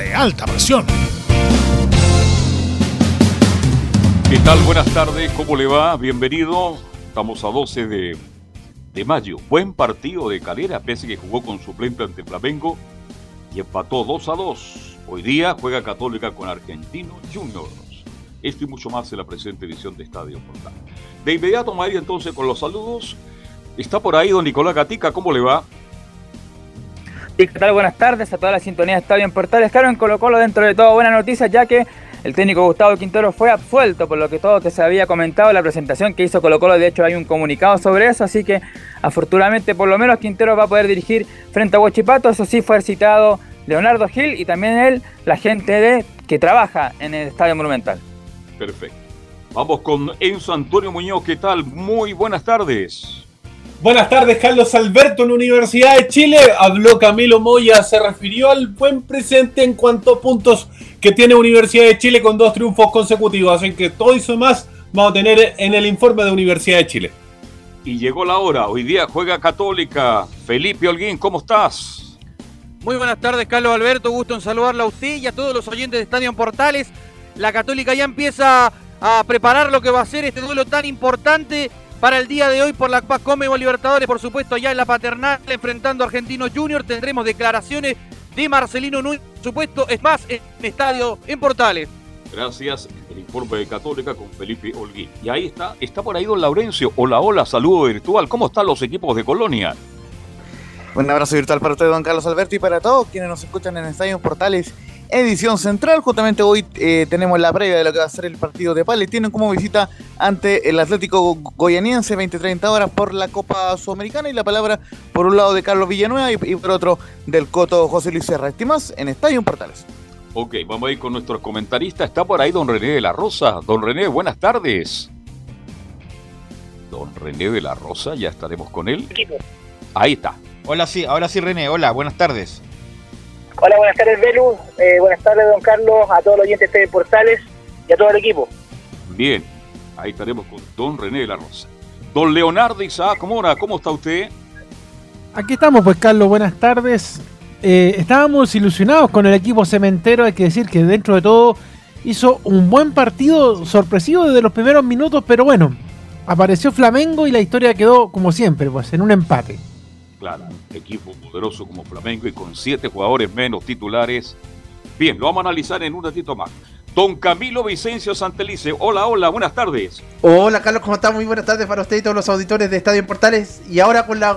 de alta presión. ¿Qué tal? Buenas tardes, ¿cómo le va? Bienvenido. Estamos a 12 de, de mayo. Buen partido de Calera, pese que jugó con suplente ante Flamengo y empató 2 a 2. Hoy día juega Católica con Argentino Juniors. Esto y mucho más en la presente edición de Estadio Portal. De inmediato, María, entonces con los saludos. Está por ahí don Nicolás Gatica, ¿cómo le va? ¿Qué tal? Buenas tardes a toda la sintonía de Estadio en Portales. Claro, en Colo Colo dentro de todo buena noticia, ya que el técnico Gustavo Quintero fue absuelto por lo que todo que se había comentado en la presentación que hizo Colo Colo. De hecho, hay un comunicado sobre eso, así que afortunadamente por lo menos Quintero va a poder dirigir frente a Huachipato. Eso sí, fue citado Leonardo Gil y también él, la gente de que trabaja en el Estadio Monumental. Perfecto. Vamos con Enzo Antonio Muñoz, ¿qué tal? Muy buenas tardes. Buenas tardes, Carlos Alberto en la Universidad de Chile. Habló Camilo Moya, se refirió al buen presente en cuanto a puntos que tiene Universidad de Chile con dos triunfos consecutivos. Así que todo eso más vamos a tener en el informe de Universidad de Chile. Y llegó la hora, hoy día juega Católica. Felipe Holguín, ¿cómo estás? Muy buenas tardes, Carlos Alberto. Gusto en saludarla a usted y a todos los oyentes de Estadio Portales. La Católica ya empieza a preparar lo que va a ser este duelo tan importante para el día de hoy por la Paz Comebo Libertadores, por supuesto, allá en la paternal, enfrentando a Argentino Junior. Tendremos declaraciones de Marcelino Núñez, por supuesto, es más, en estadio en Portales. Gracias, el informe de Católica con Felipe Holguín. Y ahí está, está por ahí don Laurencio. Hola, hola, saludo virtual. ¿Cómo están los equipos de Colonia? Un abrazo virtual para usted, don Carlos Alberto, y para todos quienes nos escuchan en Estadio Portales edición central. Justamente hoy eh, tenemos la previa de lo que va a ser el partido de Palestino como visita ante el Atlético Goyaniense 20-30 horas por la Copa Sudamericana y la palabra por un lado de Carlos Villanueva y, por otro del Coto José Luis Serra. Estimas en Estadio Portales. Ok, vamos a ir con nuestros comentaristas. Está por ahí don René de la Rosa. Don René, buenas tardes. Don René de la Rosa, ya estaremos con él. Ahí está. Hola, sí, ahora sí, René. Hola, buenas tardes. Hola, buenas tardes, Belu. Eh, buenas tardes, don Carlos, a todos los oyentes de Portales y a todo el equipo. Bien, ahí estaremos con don René de la Rosa. Don Leonardo Isaac Mora, ¿cómo está usted? Aquí estamos, pues, Carlos, buenas tardes. Eh, estábamos ilusionados con el equipo cementero, hay que decir que dentro de todo hizo un buen partido sorpresivo desde los primeros minutos, pero bueno, apareció Flamengo y la historia quedó como siempre, pues en un empate. Claro, equipo poderoso como Flamengo y con siete jugadores menos titulares. Bien, lo vamos a analizar en un ratito más. Don Camilo Vicencio Santelice, hola, hola, buenas tardes. Hola Carlos, ¿cómo estás? Muy buenas tardes para usted y todos los auditores de Estadio Portales. Y ahora con la,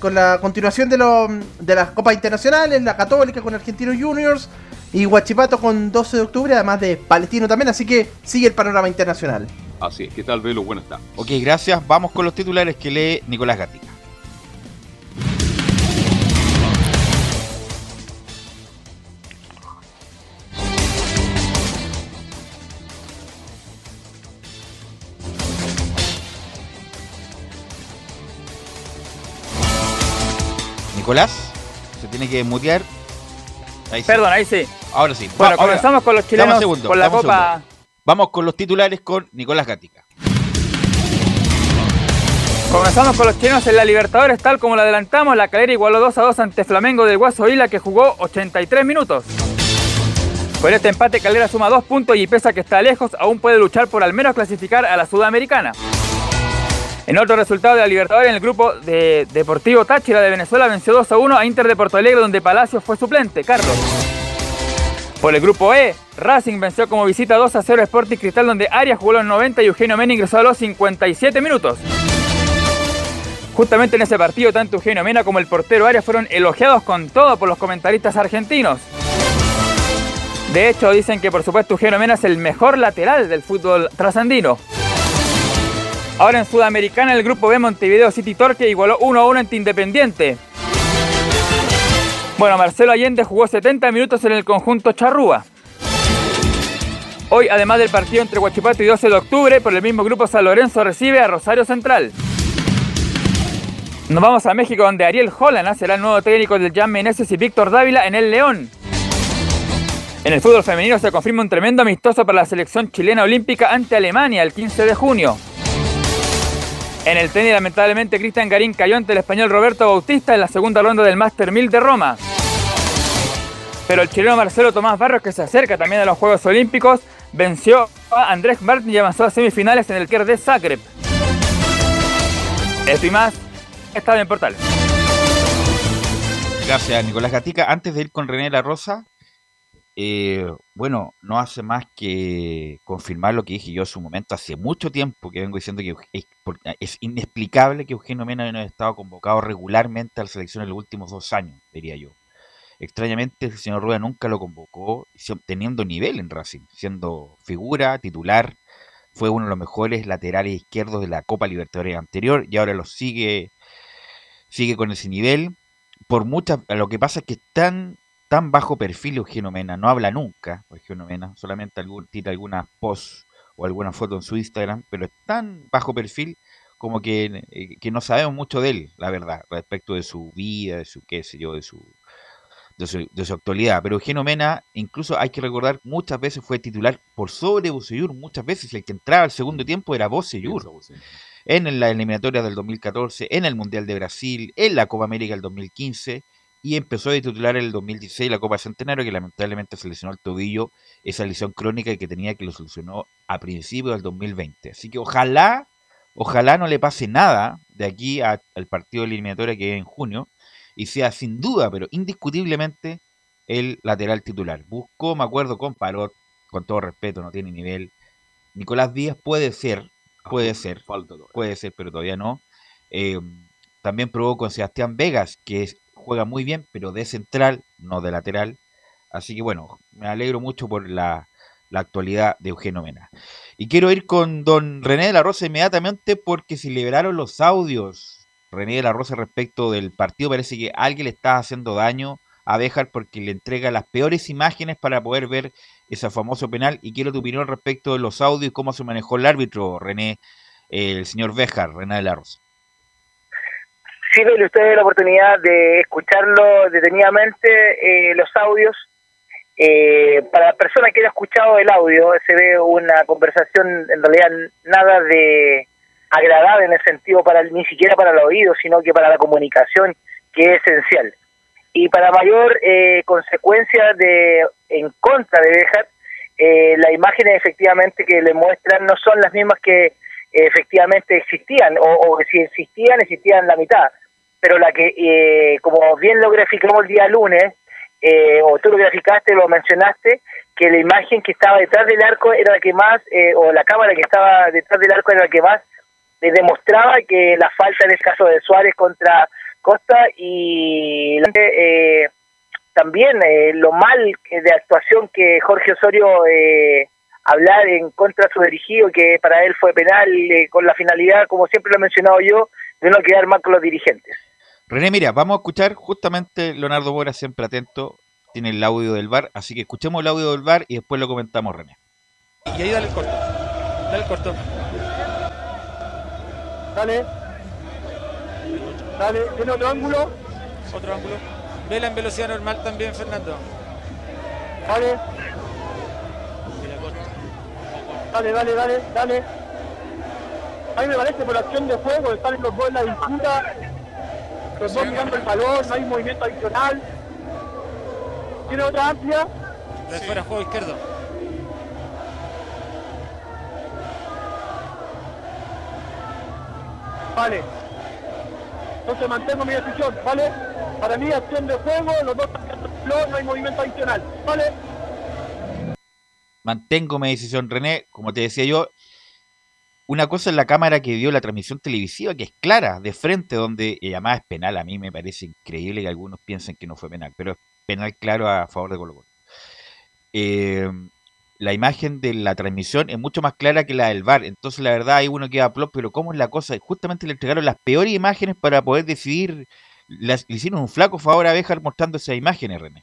con la continuación de, lo, de las Copas Internacionales, la Católica con Argentinos Juniors y Huachipato con 12 de octubre, además de Palestino también, así que sigue el panorama internacional. Así es, ¿qué tal, Velo? Buenas tardes. Ok, gracias. Vamos con los titulares que lee Nicolás Gatica. Nicolás, se tiene que mutear. Ahí Perdón, ahí sí. Ahora sí. Bueno, comenzamos con los chilenos con la Copa. Vamos con los titulares con Nicolás Gatica. Comenzamos con los chilenos en la Libertadores, tal como la adelantamos. La calera igualó 2 a 2 ante Flamengo de Guaso Isla, que jugó 83 minutos. Con este empate, Calera suma 2 puntos y pese a que está lejos, aún puede luchar por al menos clasificar a la Sudamericana. En otro resultado de la Libertadores, en el grupo de Deportivo Táchira de Venezuela venció 2 a 1 a Inter de Porto Alegre, donde Palacios fue suplente. Carlos. Por el grupo E, Racing venció como visita 2 a 0 Sporting Cristal donde Arias jugó los 90 y Eugenio Mena ingresó a los 57 minutos. Justamente en ese partido, tanto Eugenio Mena como el portero Arias fueron elogiados con todo por los comentaristas argentinos. De hecho, dicen que por supuesto Eugenio Mena es el mejor lateral del fútbol trasandino. Ahora en Sudamericana, el grupo B Montevideo City Torque igualó 1 a 1 ante Independiente. Bueno, Marcelo Allende jugó 70 minutos en el conjunto Charrúa. Hoy, además del partido entre Huachipato y 12 de octubre, por el mismo grupo San Lorenzo recibe a Rosario Central. Nos vamos a México, donde Ariel Holland será el nuevo técnico del Jan Meneses y Víctor Dávila en el León. En el fútbol femenino se confirma un tremendo amistoso para la selección chilena olímpica ante Alemania el 15 de junio. En el tenis, lamentablemente, Cristian Garín cayó ante el español Roberto Bautista en la segunda ronda del Master 1000 de Roma. Pero el chileno Marcelo Tomás Barros, que se acerca también a los Juegos Olímpicos, venció a Andrés Martin y avanzó a semifinales en el Kerr de Zagreb. Esto y más, está en Portal. Gracias, Nicolás Gatica. Antes de ir con René La Rosa, eh, bueno, no hace más que confirmar lo que dije yo en su momento, hace mucho tiempo que vengo diciendo que es, es inexplicable que Eugenio Mena no haya estado convocado regularmente a la selección en los últimos dos años, diría yo. Extrañamente, el señor Rueda nunca lo convocó, teniendo nivel en Racing, siendo figura, titular, fue uno de los mejores laterales izquierdos de la Copa Libertadores anterior y ahora lo sigue, sigue con ese nivel. Por muchas, lo que pasa es que es tan, bajo perfil Eugenio Mena, no habla nunca Eugenio Mena, solamente algún, tira algunas posts o alguna foto en su Instagram, pero es tan bajo perfil como que, eh, que no sabemos mucho de él, la verdad, respecto de su vida, de su qué sé yo, de su de su, actualidad. Pero Eugenio Mena, incluso hay que recordar, muchas veces fue titular por sobre Bocellur, muchas veces el que entraba al segundo tiempo era Bocellur. En la eliminatoria del 2014, en el Mundial de Brasil, en la Copa América del 2015 y empezó a titular en el 2016 la Copa Centenario, que lamentablemente se lesionó el tobillo, esa lesión crónica que tenía que lo solucionó a principios del 2020. Así que ojalá, ojalá no le pase nada de aquí al partido de eliminatoria que es en junio, y sea sin duda, pero indiscutiblemente, el lateral titular. Buscó, me acuerdo, con Parot, con todo respeto, no tiene nivel. Nicolás Díaz puede ser, puede ser, puede ser, pero todavía no. Eh, también probó con Sebastián Vegas, que juega muy bien, pero de central, no de lateral. Así que bueno, me alegro mucho por la, la actualidad de Eugenio Mena. Y quiero ir con don René de la Rosa inmediatamente porque se liberaron los audios René de la Rosa respecto del partido. Parece que alguien le está haciendo daño a Béjar porque le entrega las peores imágenes para poder ver ese famoso penal. Y quiero tu opinión respecto de los audios y cómo se manejó el árbitro, René, el señor Béjar, René de la Rosa. Sí, le usted la oportunidad de escucharlo detenidamente, eh, los audios. Eh, para la persona que haya escuchado el audio, se ve una conversación en realidad nada de agradable en el sentido para ni siquiera para el oído, sino que para la comunicación, que es esencial. Y para mayor eh, consecuencia de en contra de Bejar, eh, las imágenes efectivamente que le muestran no son las mismas que efectivamente existían, o, que si existían, existían la mitad. Pero la que, eh, como bien lo graficamos el día lunes, eh, o tú lo graficaste, lo mencionaste, que la imagen que estaba detrás del arco era la que más, o la cámara que estaba detrás del arco era la que más demostraba que la falta en el caso de Suárez contra Costa y eh, también eh, lo mal de actuación que Jorge Osorio eh, hablar en contra de su dirigido, que para él fue penal, eh, con la finalidad, como siempre lo he mencionado yo, de no quedar mal con los dirigentes. René, mira, vamos a escuchar justamente Leonardo Mora, siempre atento, tiene el audio del bar, así que escuchemos el audio del bar y después lo comentamos, René. Y ahí dale el corto, dale el corto. Dale. Dale, tiene otro ángulo. Otro ángulo. Vela en velocidad normal también, Fernando. Dale. Dale, dale, dale, dale. A mí me parece por acción de juego, están los dos en la disputa. Los dos mirando el balón, no hay movimiento adicional. ¿Tiene otra amplia? De fuera juego izquierdo. Vale. Entonces mantengo mi decisión, ¿vale? Para mí acción de juego, los dos no hay movimiento adicional, ¿vale? mantengo mi decisión, René. Como te decía yo, una cosa es la cámara que dio la transmisión televisiva, que es clara, de frente, donde y además es penal. A mí me parece increíble que algunos piensen que no fue penal, pero es penal claro a favor de Colo. Eh, la imagen de la transmisión es mucho más clara que la del VAR. Entonces, la verdad, hay uno queda plop, pero ¿cómo es la cosa? Justamente le entregaron las peores imágenes para poder decidir. Las, le hicieron un flaco favor a Béjar mostrando esas imágenes, René.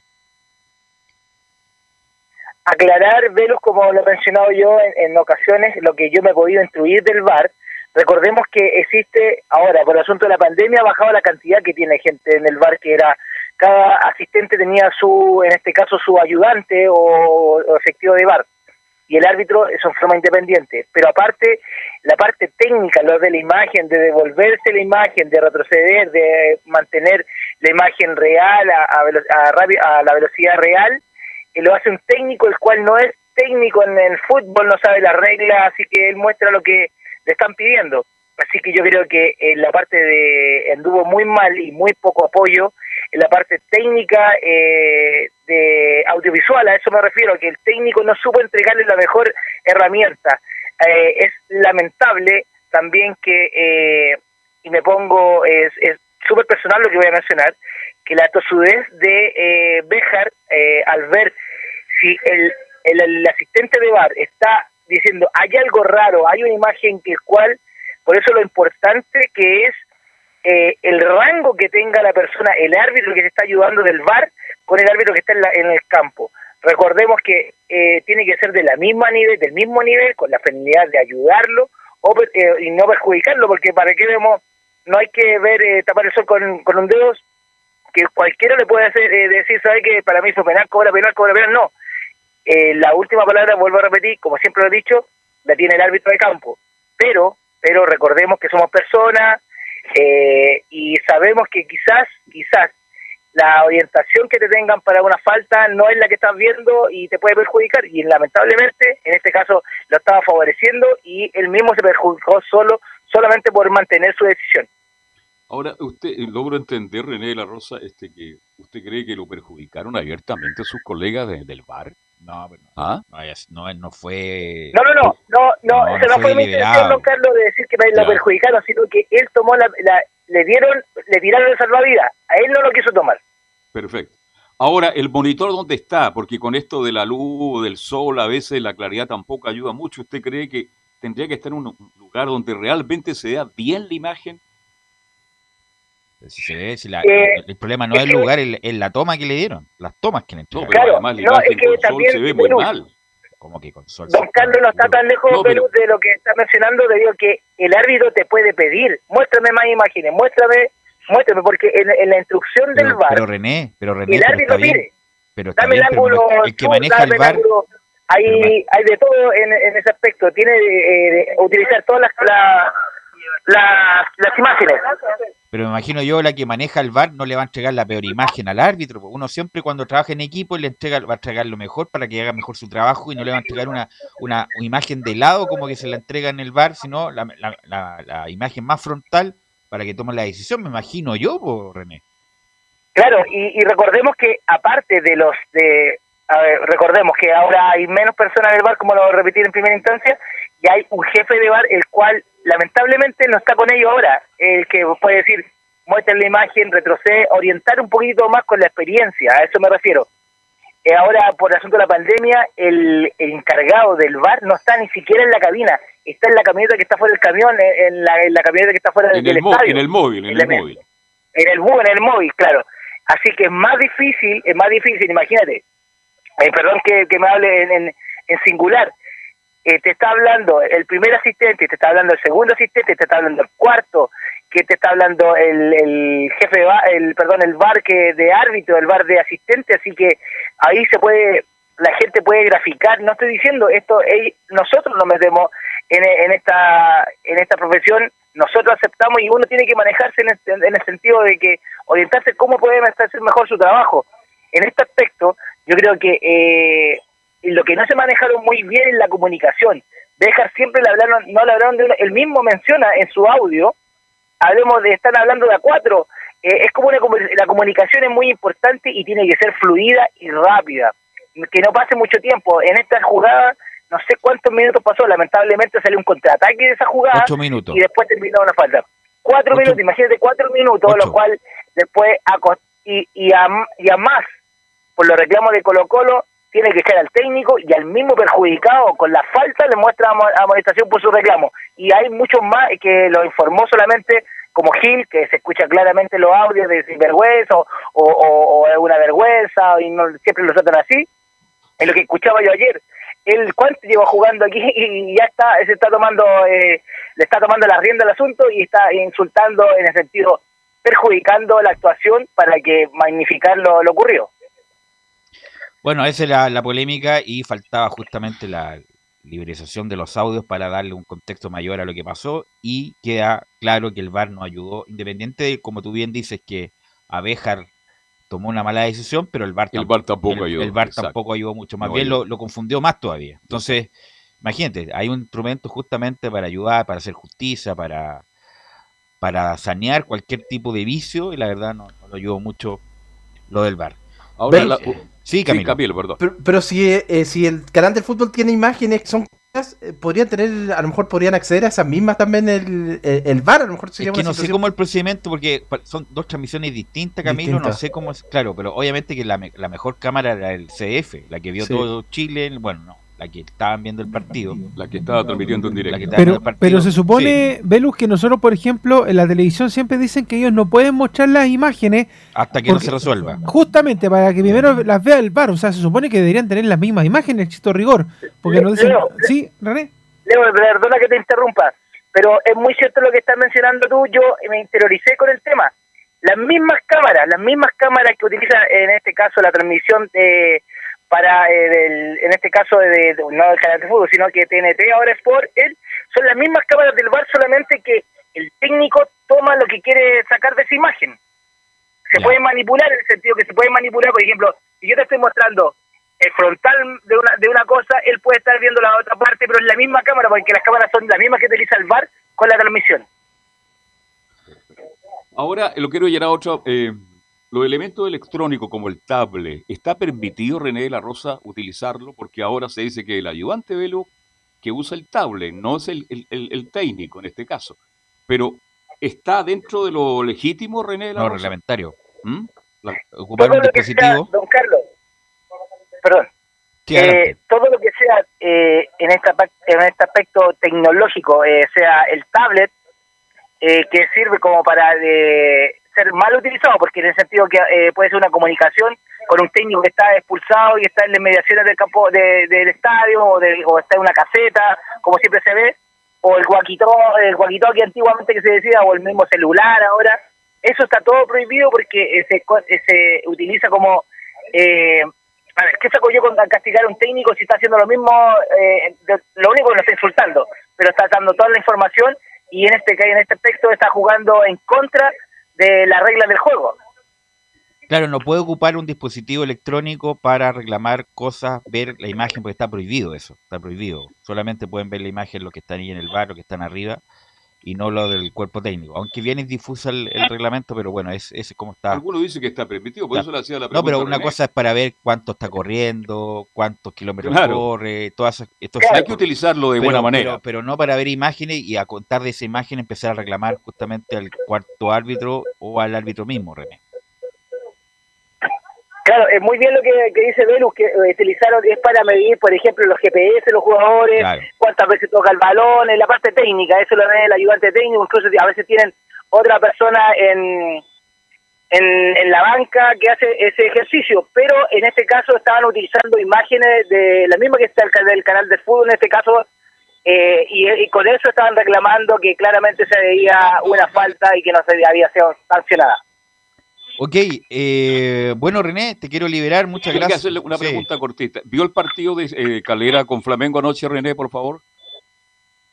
Aclarar, Velus, como lo he mencionado yo en, en, ocasiones, lo que yo me he podido instruir del VAR. Recordemos que existe, ahora, por el asunto de la pandemia, ha bajado la cantidad que tiene gente en el VAR, que era, cada asistente tenía su, en este caso, su ayudante o, o efectivo de VAR. Y el árbitro es en forma independiente. Pero aparte, la parte técnica, lo de la imagen, de devolverse la imagen, de retroceder, de mantener la imagen real a la velocidad real, que lo hace un técnico, el cual no es técnico en el fútbol, no sabe las reglas, así que él muestra lo que le están pidiendo. Así que yo creo que en la parte de anduvo muy mal y muy poco apoyo en la parte técnica eh, de audiovisual, a eso me refiero, que el técnico no supo entregarle la mejor herramienta. Eh, es lamentable también que, eh, y me pongo, es súper personal lo que voy a mencionar, que la tosudez de eh, Bejar eh, al ver si el, el, el, asistente de bar está diciendo hay algo raro, hay una imagen que cual, por eso lo importante que es eh, el rango que tenga la persona, el árbitro que se está ayudando del bar con el árbitro que está en, la, en el campo. Recordemos que eh, tiene que ser de la misma nivel, del mismo nivel, con la finalidad de ayudarlo o, eh, y no perjudicarlo, porque para qué vemos, no hay que ver eh, tapar el sol con, con un dedo, que cualquiera le puede hacer eh, decir, ¿sabe que para mí fue penal, cobra penal, cobra penal? No. Eh, la última palabra, vuelvo a repetir, como siempre lo he dicho, la tiene el árbitro de campo. Pero, pero recordemos que somos personas eh, y sabemos que quizás, quizás, la orientación que te tengan para una falta no es la que estás viendo y te puede perjudicar. Y lamentablemente, en este caso, lo estaba favoreciendo y él mismo se perjudicó solo, solamente por mantener su decisión. Ahora, usted logro entender, René de la Rosa, este que usted cree que lo perjudicaron abiertamente sus colegas de, del bar. No, pero ¿Ah? no, no, no fue. No, no, no, no, no, no, esa no, fue mi intención, don Carlos, de decir que me la perjudicaron, sino que él tomó la, la, le dieron, le tiraron el salvavidas, a él no lo quiso tomar. Perfecto. Ahora, el monitor, ¿dónde está? Porque con esto de la luz, del sol, a veces la claridad tampoco ayuda mucho. ¿Usted cree que tendría que estar en un lugar donde realmente se vea bien la imagen? Si se ve, si la, eh, el problema no es, el lugar, es, es la toma que le dieron, las tomas que le No, entregaron. pero Claro, además la no, imagen es que con sol también, se ve muy mal. Como que con sol. Don Carlos no está tan lejos No, pero- de lo que está mencionando, debido a que el árbitro te puede pedir, muéstrame más imágenes, muéstrame, muéstrame, porque en, en la instrucción del Pero, VAR, pero René, pero René, el pero árbitro pide, Pero está dame el bien, pero ángulo, el que maneja dame el ángulo, hay, hay de todo en, en ese aspecto, tiene eh, de utilizar todas las, la- las, las imágenes. Pero me imagino yo, la que maneja el bar no le va a entregar la peor imagen al árbitro. Uno siempre cuando trabaja en equipo le entrega, va a entregar lo mejor para que haga mejor su trabajo y no le va a entregar una, una, imagen de lado como que se la entrega en el bar, sino la, la, la, la imagen más frontal para que tome la decisión, me imagino yo, po, René. Claro, y, y recordemos que aparte de los de a ver, recordemos que ahora hay menos personas en el bar, como lo repetí en primera instancia, y hay un jefe de bar el cual lamentablemente no está con ellos ahora, el que puede decir, muestra la imagen, retrocede, orientar un poquito más con la experiencia, a eso me refiero. Eh, ahora, por el asunto de la pandemia, el, el encargado del bar no está ni siquiera en la cabina, está en la camioneta que está fuera del camión, en en la, en la camioneta que está fuera En del el, estadio en el móvil, en el el- móvil. en el bus, en el móvil, claro. Así que es más difícil, es más difícil, imagínate. Eh, perdón que, que me hable en, en singular. Eh, te está hablando el primer asistente, te está hablando el segundo asistente, te está hablando el cuarto, que te está hablando el, el jefe de el perdón, el bar que de árbitro, el bar de asistente, así que ahí se puede la gente puede graficar, no estoy diciendo esto, ey, nosotros nos metemos en, en esta en esta profesión, nosotros aceptamos y uno tiene que manejarse en el, en el sentido de que orientarse cómo puede hacer mejor su trabajo. En este aspecto, yo creo que eh, lo que no se manejaron muy bien es la comunicación. Dejar siempre le hablaron, no le hablaron de uno, él mismo menciona en su audio, hablemos de, están hablando de a cuatro, eh, es como una, la comunicación es muy importante y tiene que ser fluida y rápida. que no pase mucho tiempo. En esta jugada, no sé cuántos minutos pasó, lamentablemente salió un contraataque de esa jugada. Ocho minutos. Y después terminó una falta. Cuatro Ocho. minutos, imagínate, cuatro minutos, Ocho. lo cual después, y, y, a, y a más, por los reclamos de Colo Colo, tiene que ser al técnico y al mismo perjudicado con la falta le muestra amo- amonestación por su reclamo. Y hay muchos más que lo informó solamente como Gil, que se escucha claramente los audios de sinvergüenza o- o es una vergüenza y no siempre lo tratan así. Es lo que escuchaba yo ayer. Él cuánto lleva jugando aquí y ya está, se está tomando, eh, le está tomando la rienda al asunto y está insultando en el sentido perjudicando la actuación para que magnificar lo, lo ocurrido. Bueno, esa es la, la polémica y faltaba justamente la liberización de los audios para darle un contexto mayor a lo que pasó y queda claro que el VAR no ayudó, independiente de, como tú bien dices, que Abejar tomó una mala decisión, pero el VAR, El tamp- VAR tampoco el- ayudó, el VAR tampoco ayudó mucho, más No bien lo, lo confundió más todavía. Entonces, imagínate, hay un instrumento justamente para ayudar, para hacer justicia, para, para sanear cualquier tipo de vicio y la verdad no, no lo ayudó mucho lo del VAR. Ahora, la- Sí, sí, Camilo. Perdón. Pero, pero si, eh, eh, si el canal del fútbol tiene imágenes que son eh, podrían tener, a lo mejor podrían acceder a esas mismas también el, el, el VAR, a lo mejor sería Es que una no sé cómo el procedimiento, porque son dos transmisiones distintas, Camilo, no sé cómo es, claro, pero obviamente que la, la mejor cámara era el CF, la que vio Sí. todo Chile, bueno, no, la que estaban viendo el partido. La que estaba transmitiendo en La que directo. Pero, viendo el partido. pero se supone, Velus, que nosotros, por ejemplo, en la televisión siempre dicen que ellos no pueden mostrar las imágenes hasta que no se resuelva. justamente para que primero las vea el bar. O sea, se supone que deberían tener las mismas imágenes, chito rigor. Porque nos dicen, Leo, sí, René. Leo, perdona que te interrumpa, pero es muy cierto lo que estás mencionando tú. Yo me interioricé con el tema. Las mismas cámaras, las mismas cámaras que utiliza en este caso la transmisión de, para, eh, del- en este caso, de, de- no del canal de fútbol, sino que TNT, ahora Sport, él, son las mismas cámaras del bar, solamente que el técnico toma lo que quiere sacar de esa imagen. Se puede manipular en el sentido que se puede manipular, por ejemplo, si yo te estoy mostrando el frontal de una, de una cosa, él puede estar viendo la otra parte, pero es la misma cámara, porque las cámaras son las mismas que utiliza el VAR con la transmisión. Ahora, lo quiero llegar a otro. eh, los elementos electrónicos como el tablet, ¿está permitido, René de la Rosa, utilizarlo? Porque ahora se dice que el ayudante Velo que usa el tablet, no es el, el- el- el técnico en este caso. Pero, ¿está dentro de lo legítimo, René de la No, Rosa? reglamentario. ¿Mm? La- ocupar Todo un sea, dispositivo. don Carlos, perdón, Sí, eh, todo lo que sea eh, en, esta, en este aspecto tecnológico, eh, sea el tablet, eh, que sirve como para eh, mal utilizado, porque en el sentido que eh, puede ser una comunicación con un técnico que está expulsado y está en las mediaciones del campo de- del estadio o, de- o está en una caseta, como siempre se ve, o el guaquito, el guaquito que antiguamente que se decía, o el mismo celular ahora, eso está todo prohibido porque eh, se, eh, se utiliza como eh, a ver, ¿qué saco yo con castigar a un técnico si está haciendo lo mismo? eh, lo único que lo está insultando, pero está dando toda la información y en este en este aspecto está jugando en contra de las reglas del juego. Claro, no puede ocupar un dispositivo electrónico para reclamar cosas, ver la imagen, porque está prohibido eso, está prohibido. Solamente pueden ver la imagen los que están ahí en el bar, los que están arriba, y no lo del cuerpo técnico. Aunque bien es difuso el, el reglamento, pero bueno, es, es como está. Algunos dicen que está permitido, por eso le hacía la No, pregunta. pero a una cosa es para ver cuánto está corriendo, cuántos kilómetros Claro. corre, todas esas- Hay que utilizarlo de Pero- buena manera. Pero, pero no para ver imágenes y a contar de esa imagen empezar a reclamar justamente al cuarto árbitro o al árbitro mismo, René. Claro, es muy bien lo que, que dice Velus, que eh, utilizaron, es para medir, por ejemplo, los GPS, los jugadores, Claro. cuántas veces toca el balón, en la parte técnica, eso lo ve el ayudante técnico, incluso a veces tienen otra persona en, en, en la banca que hace ese ejercicio, pero en este caso estaban utilizando imágenes de la misma que está el, ca- del canal de fútbol, en este caso, eh, y, y con eso estaban reclamando que claramente se veía una falta y que no se había sido sancionada. Ok, eh, bueno René, te quiero liberar, muchas Tengo que gracias. hacerle una Sí. pregunta cortita. ¿Vio el partido de eh, Calera con Flamengo anoche, René, por favor?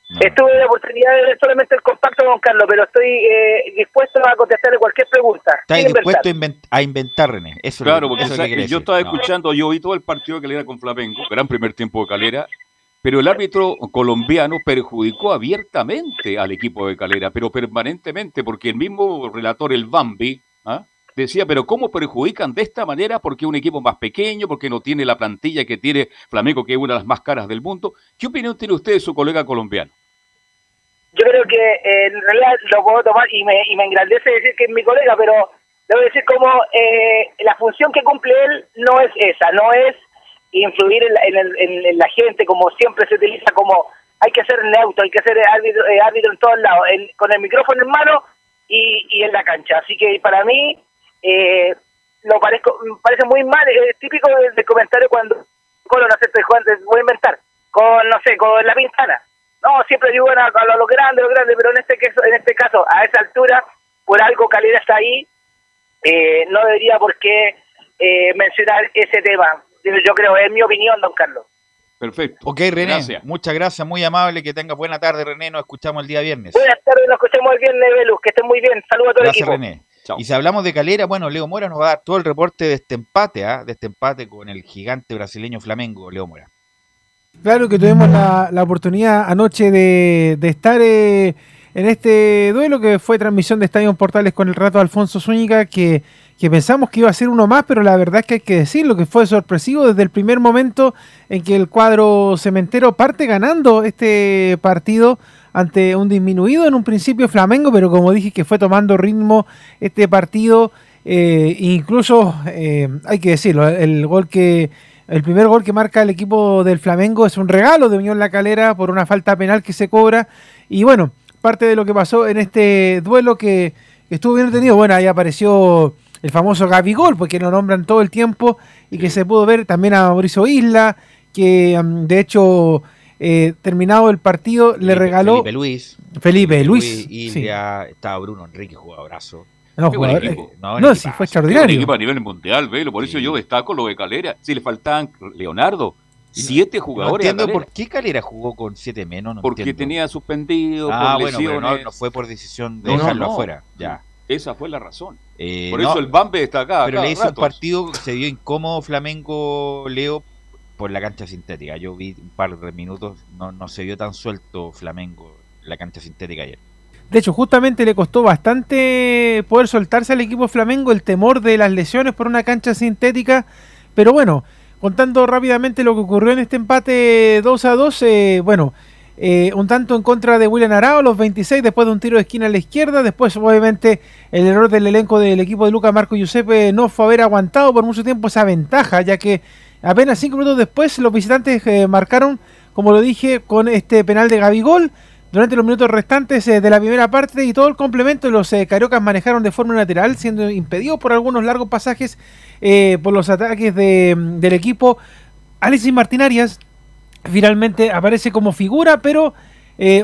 No. Estuve en la oportunidad de ver solamente el contacto con Carlos, pero estoy eh, dispuesto a contestarle cualquier pregunta. Estás dispuesto a, inventar. inven- a inventar, René. Eso es Claro, porque eso es que yo decir. estaba No. escuchando, yo vi todo el partido de Calera con Flamengo, gran primer tiempo de Calera, pero el árbitro colombiano perjudicó abiertamente al equipo de Calera, pero permanentemente, porque el mismo relator, el Bambi, ¿ah? Decía, pero ¿cómo perjudican de esta manera? Porque un equipo más pequeño, porque no tiene la plantilla que tiene Flamengo, que es una de las más caras del mundo. ¿Qué opinión tiene usted de su colega colombiano? Yo creo que eh, en realidad lo puedo tomar y me, y me engrandece decir que es mi colega, pero debo decir como eh, la función que cumple él no es esa, no es influir en la, en, el- en- la gente como siempre se utiliza como hay que ser neutro, hay que ser árbitro, eh, en todos lados, el- con el micrófono en mano y, y en la cancha. Así que para mí eh, lo parezco, me parece muy mal, es típico del, del comentario cuando Colo, no sé, te voy a inventar, con, no sé, con la pintana. No, siempre ayudan a, a lo, a lo grande, lo grande, pero en este, caso, en este caso, a esa altura, por algo Calera está ahí, eh, no debería por qué eh, mencionar ese tema. Yo, creo, es mi opinión, don Carlos. Perfecto. Ok, René, Gracias. muchas gracias, muy amable, que tenga buena tarde, René, nos escuchamos el día viernes. Buenas tardes, nos escuchamos el viernes, Velus, que estén muy bien. Saludos a todo Gracias, el equipo. René. Y si hablamos de Calera, bueno, Leo Mora nos va a dar todo el reporte de este empate, ¿ah? de este empate con el gigante brasileño Flamengo, Leo Mora. Claro que tuvimos la, la oportunidad anoche de, de estar eh, en este duelo que fue transmisión de Estadio Portales con el rato de Alfonso Zúñiga, que, que pensamos que iba a ser uno más, pero la verdad es que hay que decirlo, que fue sorpresivo desde el primer momento en que el cuadro cementero parte ganando este partido ante un disminuido en un principio Flamengo, pero como dije que fue tomando ritmo este partido, eh, incluso eh, hay que decirlo, el gol que el primer gol que marca el equipo del Flamengo es un regalo de Unión La Calera por una falta penal que se cobra. Y bueno, parte de lo que pasó en este duelo que, estuvo bien tenido, bueno, ahí apareció el famoso Gabigol, porque lo nombran todo el tiempo y que se pudo ver también a Mauricio Isla, que mm, de hecho, eh, terminado el partido, le regaló Felipe Luis. Felipe Luis. Y sí. ya estaba Bruno Enrique, jugadorazo. No, Qué buen jugador- equipo. eh, no, sí, fue extraordinario. Un equipo a nivel mundial, velo. Por eso yo destaco lo de Calera. Si le faltaban Leonardo, siete No jugadores. a entiendo por qué Calera jugó con siete menos. No Porque entiendo. tenía suspendido, Ah, por bueno, pero no, no fue por decisión de No, no, dejarlo no. afuera. Ya. Esa fue la razón. Eh, por no, eso el Bambe está acá. Pero le hizo un partido, se vio incómodo Flamengo Leo por la cancha sintética. Yo vi un par de minutos, no, no se vio tan suelto Flamengo en la cancha sintética ayer. De hecho, justamente le costó bastante poder soltarse al equipo Flamengo el temor de las lesiones por una cancha sintética. Pero bueno, contando rápidamente lo que ocurrió en este empate 2 a 2, eh, bueno, eh, un tanto en contra de William Arao, los 26, después de un tiro de esquina a la izquierda. Después, obviamente, el error del elenco del equipo de Luca Marco Giuseppe no fue haber aguantado por mucho tiempo esa ventaja, ya que apenas 5 minutos después los visitantes eh, marcaron, como lo dije, con este penal de Gabigol durante los minutos restantes eh, de la primera parte y todo el complemento los eh, cariocas manejaron de forma lateral, siendo impedidos por algunos largos pasajes por los ataques de- del equipo. Alexis Martinarias finalmente aparece como figura, pero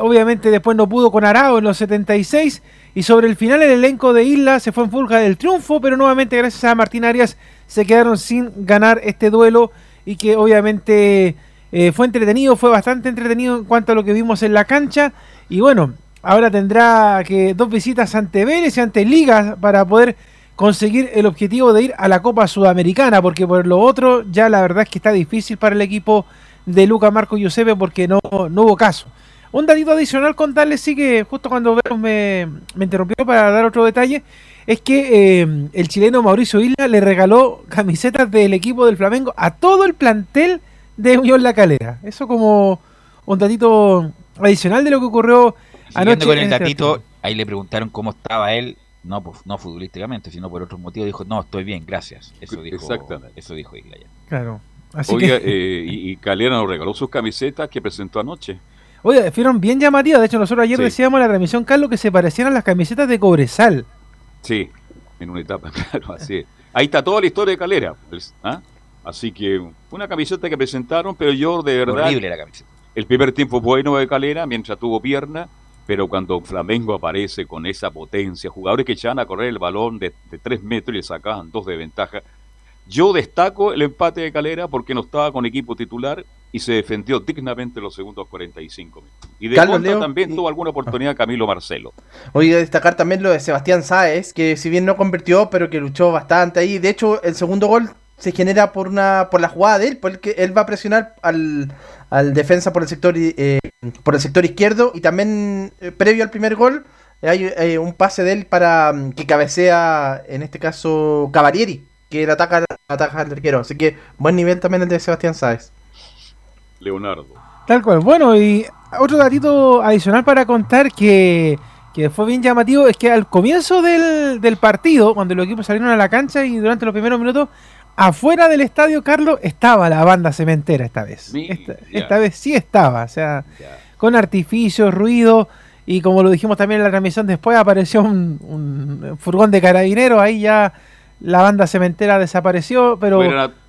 obviamente después no pudo con Arao en los 76 y sobre el final el elenco de Isla se fue en fulga del triunfo, pero nuevamente gracias a Martín Arias se quedaron sin ganar este duelo y que obviamente eh, fue entretenido, fue bastante entretenido en cuanto a lo que vimos en la cancha y bueno, ahora tendrá que dos visitas ante Vélez y ante Liga para poder conseguir el objetivo de ir a la Copa Sudamericana, porque por lo otro ya la verdad es que está difícil para el equipo de Luca Marco Giuseppe porque no, no hubo caso. Un datito adicional contarles, sí que justo cuando me, me interrumpió para dar otro detalle, es que eh, el chileno Mauricio Isla le regaló camisetas del equipo del Flamengo a todo el plantel de Unión La Calera. Eso como un datito adicional de lo que ocurrió anoche. Siguiendo con el este datito, ahí le preguntaron cómo estaba él, no, pues, no futbolísticamente, sino por otros motivos. Dijo, no, estoy bien, gracias. Eso dijo, Exactamente. Eso dijo Isla ya. Claro. Así Oiga, que, eh, y, y Calera nos regaló sus camisetas que presentó anoche. oye, fueron bien llamativas. De hecho, nosotros ayer Sí. decíamos en la transmisión, Carlos, que se parecían a las camisetas de Cobresal. Sí, en una etapa, claro, así es. Ahí está toda la historia de Calera. ¿ah? Así que una camiseta que presentaron, pero yo de verdad... Horrible la camiseta. El primer tiempo bueno de Calera mientras tuvo pierna, pero cuando Flamengo aparece con esa potencia, jugadores que echaban a correr el balón de, de tres metros y le sacaban dos de ventaja. Yo destaco el empate de Calera porque no estaba con equipo titular y se defendió dignamente los segundos 45 minutos. Y de Carlos Leo, también y- tuvo alguna oportunidad Camilo Marcelo. Oye, destacar también lo de Sebastián Sáez, que si bien no convirtió, pero que luchó bastante ahí. De hecho, el segundo gol se genera por una por la jugada de él, porque él va a presionar al, al defensa por el sector eh, por el sector izquierdo y también eh, previo al primer gol hay eh, un pase de él para mm, que cabecea, en este caso, Cavalieri, que le ataca, ataca al arquero. Así que buen nivel también el de Sebastián Sáez. Leonardo. Tal cual. Bueno, y otro datito adicional para contar que, que fue bien llamativo es que al comienzo del, del partido, cuando los equipos salieron a la cancha y durante los primeros minutos, afuera del estadio, Carlos, estaba la banda cementera esta vez. Esta, esta vez sí estaba, o sea, con artificios, ruido. Y como lo dijimos también en la transmisión, después apareció un, un furgón de carabineros, ahí ya la banda cementera desapareció, pero...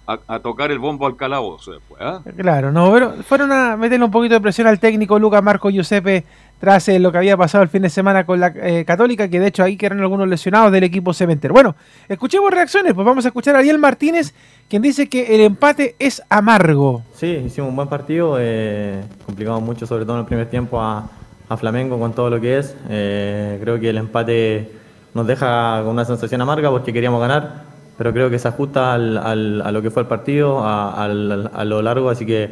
a, a- tocar el bombo al calabozo después, ¿ah? Claro, no, pero fueron a meterle un poquito de presión al técnico Lucas Marco Giuseppe tras eh, lo que había pasado el fin de semana con la eh, Católica, que de hecho ahí quedaron algunos lesionados del equipo cementero. Bueno, escuchemos reacciones, pues vamos a escuchar a Ariel Martínez, quien dice que el empate es amargo. Sí, hicimos un buen partido, eh, complicamos mucho, sobre todo en el primer tiempo, a, a Flamengo con todo lo que es. Eh, creo que el empate nos deja con una sensación amarga porque queríamos ganar, pero creo que se ajusta al- al- a lo que fue el partido, a, al- a lo largo, así que,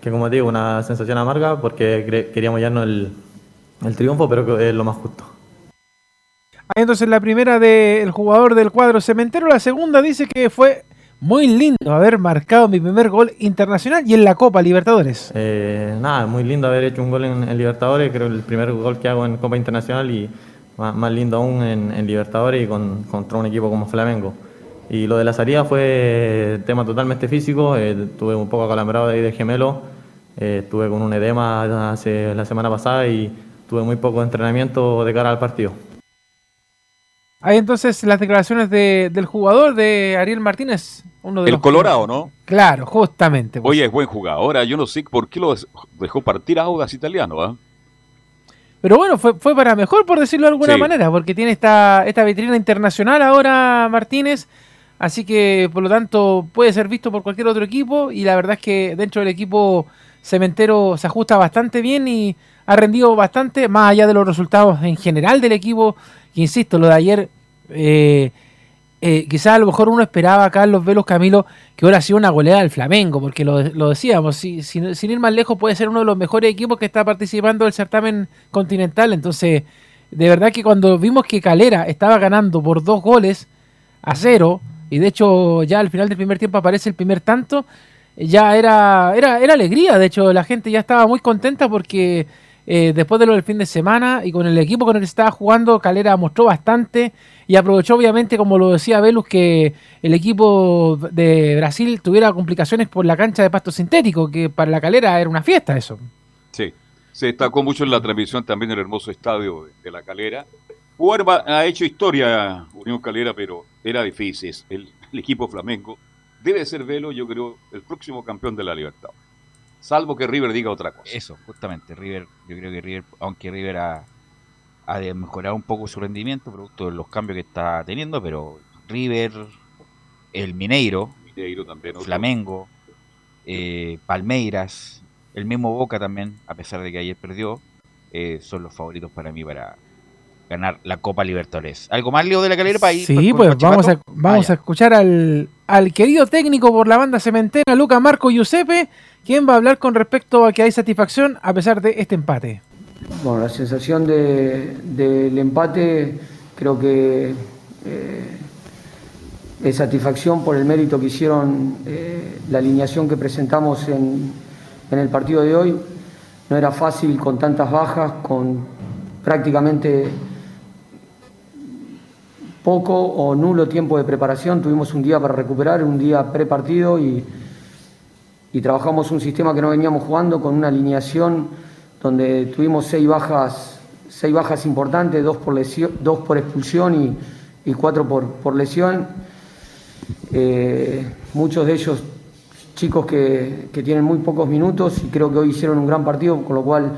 que como te digo, una sensación amarga porque queríamos llevarnos el, el triunfo, pero es lo más justo. Ahí entonces la primera del jugador del cuadro cementero, la segunda dice que fue muy lindo haber marcado mi primer gol internacional y en la Copa Libertadores. Eh, nada, muy lindo haber hecho un gol en, en Libertadores, creo el primer gol que hago en Copa Internacional y más, más lindo aún en, en Libertadores y con, contra un equipo como Flamengo. Y lo de la salida fue tema totalmente físico, eh, tuve un poco acalambrado de ahí de gemelo, eh, estuve con un edema hace la semana pasada y tuve muy poco entrenamiento de cara al partido. Ahí entonces las declaraciones de- del jugador de Ariel Martínez, uno de El los- Colorado, ¿no? Claro, justamente. pues. Oye, es buen jugador. Ahora, yo no sé por qué lo dejó partir a Audas italiano, ¿ah? Pero bueno, fue, fue para mejor, por decirlo de alguna Sí. manera, porque tiene esta, esta vitrina internacional ahora Martínez, así que por lo tanto puede ser visto por cualquier otro equipo y la verdad es que dentro del equipo cementero se ajusta bastante bien y ha rendido bastante, más allá de los resultados en general del equipo, insisto, lo de ayer, eh, eh, quizás a lo mejor uno esperaba, Carlos Velos Camilo, que ahora sido una goleada del Flamengo, porque lo, lo decíamos, si- sin, sin ir más lejos puede ser uno de los mejores equipos que está participando del certamen continental, entonces de verdad que cuando vimos que Calera estaba ganando por dos goles a cero, y de hecho ya al final del primer tiempo aparece el primer tanto, ya era, era, era alegría, de hecho la gente ya estaba muy contenta porque eh, después de lo del fin de semana y con el equipo con el que estaba jugando, Calera mostró bastante y aprovechó obviamente, como lo decía Velus, que el equipo de Brasil tuviera complicaciones por la cancha de pasto sintético, que para la Calera era una fiesta eso. Sí. Se destacó mucho en la transmisión también el hermoso estadio de la Calera. Jugar ha hecho historia Unión Calera, pero era difícil. El, el equipo flamenco debe ser Velo, yo creo, el próximo campeón de la Libertad. Salvo que River diga otra cosa. Eso, justamente. River, yo creo que River, aunque River ha, ha mejorado un poco su rendimiento, producto de los cambios que está teniendo, pero River, el Mineiro, Mineiro también. otro. Flamengo, eh, Palmeiras, el mismo Boca también, a pesar de que ayer perdió, eh, son los favoritos para mí para ganar la Copa Libertadores. ¿Algo más, Leo de la Calera, para ir Sí, con pues vamos a, vamos Ah, a escuchar al, al querido técnico por la banda cementera, Luca Marco Giuseppe, quien va a hablar con respecto a que hay satisfacción a pesar de este empate. Bueno, la sensación de- del empate creo que eh, es satisfacción por el mérito que hicieron eh, la alineación que presentamos en, en el partido de hoy. No era fácil con tantas bajas, con prácticamente poco o nulo tiempo de preparación. Tuvimos un día para recuperar, un día pre-partido y, y trabajamos un sistema que no veníamos jugando con una alineación donde tuvimos seis bajas, seis bajas importantes, dos por, lesión, dos por expulsión y, cuatro por, por lesión. Eh, muchos de ellos chicos que, que tienen muy pocos minutos y creo que hoy hicieron un gran partido, con lo cual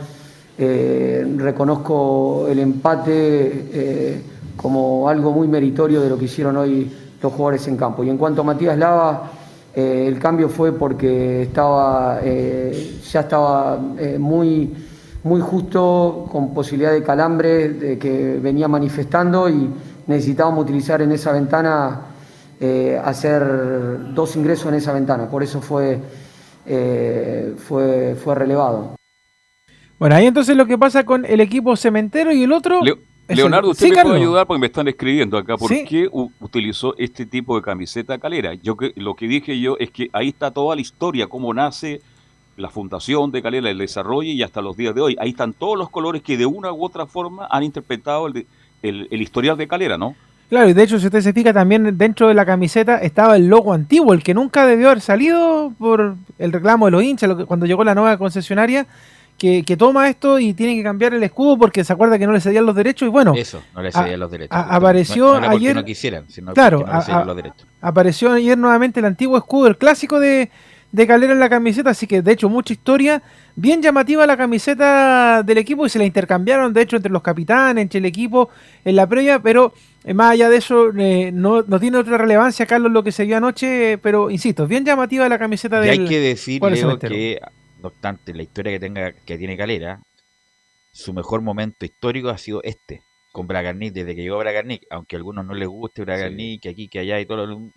eh, reconozco el empate eh, como algo muy meritorio de lo que hicieron hoy los jugadores en campo. Y en cuanto a Matías Lava, eh, el cambio fue porque estaba, eh, ya estaba eh, muy, muy justo, con posibilidad de calambre de que venía manifestando y necesitábamos utilizar en esa ventana, eh, hacer dos ingresos en esa ventana. Por eso fue, eh, fue, fue relevado. Bueno, ahí entonces lo que pasa con el equipo cementero y el otro. Leonardo, usted Sí, me Carlos. puede ayudar porque me están escribiendo acá. ¿Por Sí. qué utilizó este tipo de camiseta calera? Yo que, lo que dije yo es que ahí está toda la historia, cómo nace la fundación de Calera, el desarrollo y hasta los días de hoy. Ahí están todos los colores que de una u otra forma han interpretado el, de- el, el historial de Calera, ¿no? Claro, y de hecho, si usted se fija, también dentro de la camiseta estaba el logo antiguo, el que nunca debió haber salido por el reclamo de los hinchas, lo que- cuando llegó la nueva concesionaria, que, que toma esto y tiene que cambiar el escudo porque se acuerda que no le cedían los derechos y bueno, Eso, no le a- cedían los derechos. a- No- apareció no, porque ayer- no quisieran, sino Claro, no le a- los derechos. apareció ayer nuevamente el antiguo escudo, el clásico de, de Calera en la camiseta, así que de hecho mucha historia, bien llamativa la camiseta del equipo y se la intercambiaron de hecho entre los capitanes, entre el equipo en la previa, pero eh, más allá de eso eh, no, no tiene otra relevancia Carlos lo que se vio anoche, eh, pero insisto, bien llamativa la camiseta Y del hay que decir, Leo, que no obstante la historia que tenga que tiene Calera, su mejor momento histórico ha sido este, con Bragarnik, desde que llegó Bragarnik, aunque a algunos no les guste Bragarnik, que aquí, que allá y todo lo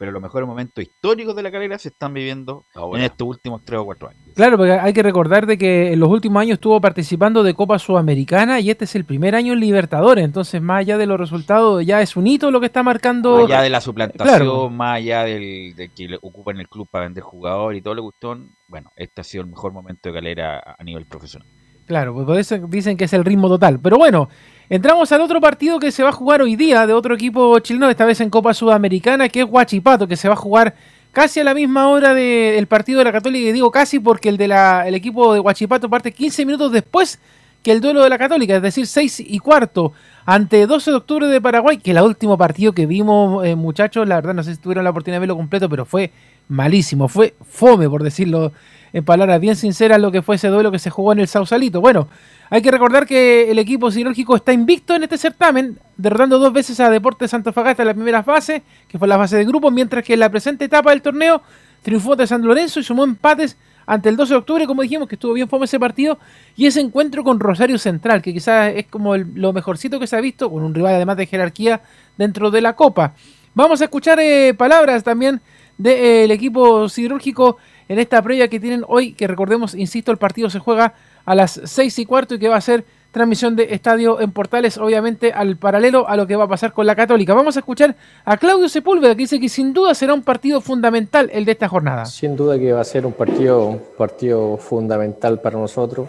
pero los mejores momentos históricos de la Calera se están viviendo Ahora. en estos últimos tres o cuatro años. Claro, porque hay que recordar de que en los últimos años estuvo participando de Copa Sudamericana y este es el primer año en Libertadores, entonces más allá de los resultados ya es un hito lo que está marcando. Más allá de la suplantación, Claro. más allá del, de que le ocupan el club para vender jugador y todo lo gustón, bueno, este ha sido el mejor momento de Calera a- a nivel profesional. Claro, pues por eso dicen que es el ritmo total. Pero bueno, entramos al otro partido que se va a jugar hoy día de otro equipo chileno, esta vez en Copa Sudamericana, que es Huachipato, que se va a jugar casi a la misma hora del partido de la Católica. Y digo casi porque el, de la, el equipo de Huachipato parte 15 minutos después que el duelo de la Católica, es decir, 6 y cuarto, ante 12 de octubre de Paraguay, que el último partido que vimos, eh, muchachos, la verdad no sé si tuvieron la oportunidad de verlo completo, pero fue malísimo, fue fome, por decirlo en palabras bien sinceras, lo que fue ese duelo que se jugó en el Sausalito. Bueno, hay que recordar que el equipo cirúrgico está invicto en este certamen, derrotando dos veces a Deportes Antofagasta en la primera fase, que fue la fase de grupo, mientras que en la presente etapa del torneo triunfó de San Lorenzo y sumó empates ante el 12 de octubre, como dijimos, que estuvo bien fome ese partido, y ese encuentro con Rosario Central, que quizás es como el- lo mejorcito que se ha visto, con un rival además de jerarquía dentro de la Copa. Vamos a escuchar eh, palabras también del equipo cirúrgico en esta previa que tienen hoy, que recordemos, insisto, el partido se juega a las 6 y cuarto y que va a ser transmisión de estadio en Portales, obviamente al paralelo a lo que va a pasar con la Católica. Vamos a escuchar a Claudio Sepúlveda, que dice que sin duda será un partido fundamental el de esta jornada. Sin duda que va a ser un partido, un partido fundamental para nosotros.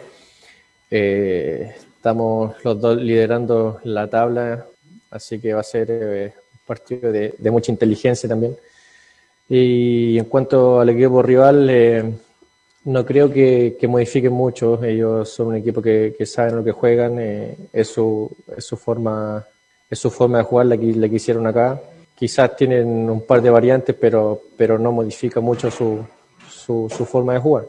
Eh, estamos los dos liderando la tabla, así que va a ser eh, un partido de, mucha inteligencia también. Y en cuanto al equipo rival, eh, no creo que, que modifiquen mucho. Ellos son un equipo que, que saben lo que juegan, eh, es, su, es, su forma, es su forma de jugar la que, la hicieron acá. Quizás tienen un par de variantes, pero, pero no modifica mucho su, su, su forma de jugar.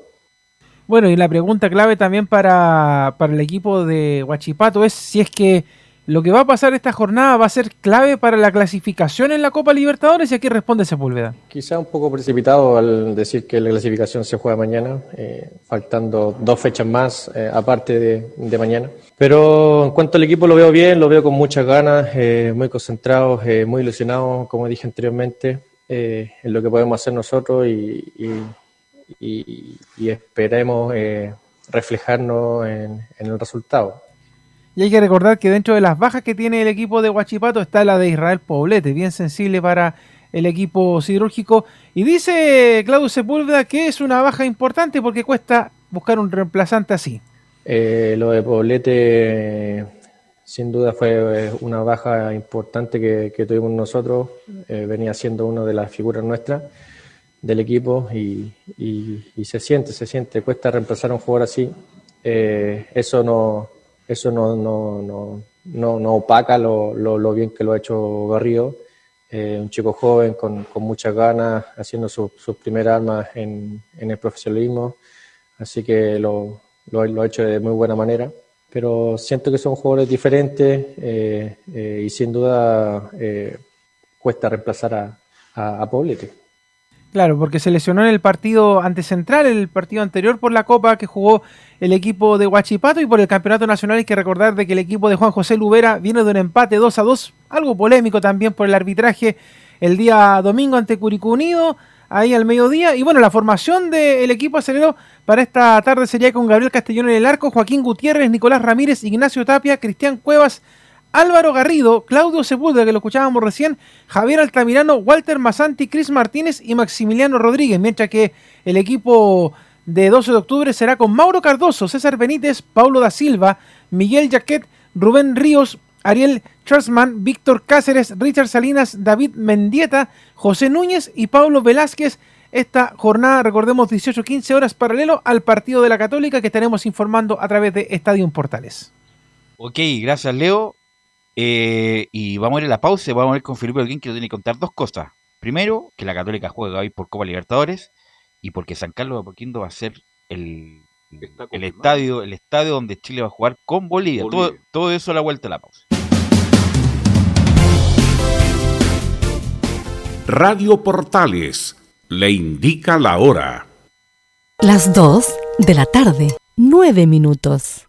Bueno, y la pregunta clave también para, para el equipo de Huachipato es si es que lo que va a pasar esta jornada va a ser clave para la clasificación en la Copa Libertadores y aquí responde Sepúlveda. Quizá un poco precipitado al decir que la clasificación se juega mañana, eh, faltando dos fechas más eh, aparte de, de, mañana. Pero en cuanto al equipo lo veo bien, lo veo con muchas ganas, eh, muy concentrados, muy ilusionados, como dije anteriormente, en lo que podemos hacer nosotros y, y, y, y esperemos reflejarnos en, en el resultado. Y hay que recordar que dentro de las bajas que tiene el equipo de Huachipato está la de Israel Poblete, bien sensible para el equipo cirúrgico. Y dice Claudio Sepúlveda que es una baja importante porque cuesta buscar un reemplazante así. Eh, lo de Poblete sin duda fue una baja importante que, tuvimos nosotros. Eh, venía siendo una de las figuras nuestras del equipo y, se siente, se siente. Cuesta reemplazar a un jugador así. Eh, eso no eso no, no, no, no, no opaca lo, lo, lo, bien que lo ha hecho Garrido, eh, un chico joven con, con muchas ganas, haciendo sus su primeras armas en, en, el profesionalismo, así que lo, lo, ha hecho de muy buena manera. Pero siento que son jugadores diferentes eh, eh, y sin duda cuesta reemplazar a, a Poblete. Claro, porque se lesionó en el partido ante Central, el partido anterior por la Copa que jugó el equipo de Huachipato y por el Campeonato Nacional hay que recordar de que el equipo de Juan José Lubera viene de un empate 2 a 2, algo polémico también por el arbitraje el día domingo ante Curicó Unido, ahí al mediodía. Y bueno, la formación del equipo acelero para esta tarde sería con Gabriel Castellón en el arco, Joaquín Gutiérrez, Nicolás Ramírez, Ignacio Tapia, Cristian Cuevas, Álvaro Garrido, Claudio Sepúlveda, que lo escuchábamos recién, Javier Altamirano, Walter Masanti, Cris Martínez y Maximiliano Rodríguez, mientras que el equipo de 12 de octubre será con Mauro Cardoso, César Benítez, Paulo da Silva, Miguel Jaquet, Rubén Ríos, Ariel Schwarzman, Víctor Cáceres, Richard Salinas, David Mendieta, José Núñez y Pablo Velázquez. Esta jornada, recordemos, 18-15 horas paralelo al partido de la Católica que estaremos informando a través de Estadio Portales. Ok, gracias Leo. Eh, y vamos a ir a la pausa y vamos a ir con Felipe Alguien que nos tiene que contar dos cosas. Primero, que la Católica juega hoy por Copa Libertadores y porque San Carlos de Apoquindo va a ser el, el estadio, el estadio donde Chile va a jugar con Bolivia. Todo, Bolivia. todo eso a la vuelta de la pausa. Radio Portales le indica la hora. Las 2 de la tarde, 9 minutos.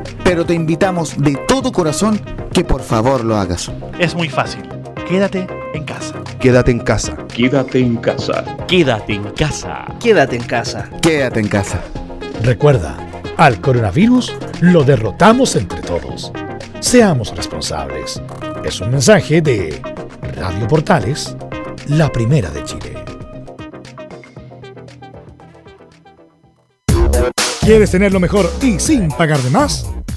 pero te invitamos de todo corazón que por favor lo hagas. Es muy fácil. Quédate en casa. Quédate en casa. Quédate en casa. Quédate en casa. Quédate en casa. Quédate en casa. Recuerda, al coronavirus lo derrotamos entre todos. Seamos responsables. Es un mensaje de Radio Portales, la primera de Chile. ¿Quieres tener lo mejor y sin pagar de más?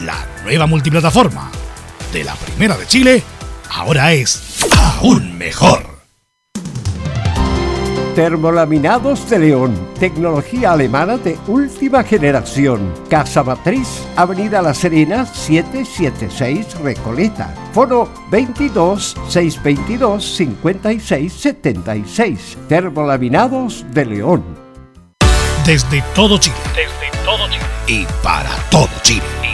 La nueva multiplataforma de la Primera de Chile ahora es aún mejor. Termolaminados de León, tecnología alemana de última generación. Casa Matriz, Avenida La Serena, 776 Recoleta. Foro 22 622 56 76. Termolaminados de León. Desde todo Chile. Desde todo Chile. Y para todo Chile.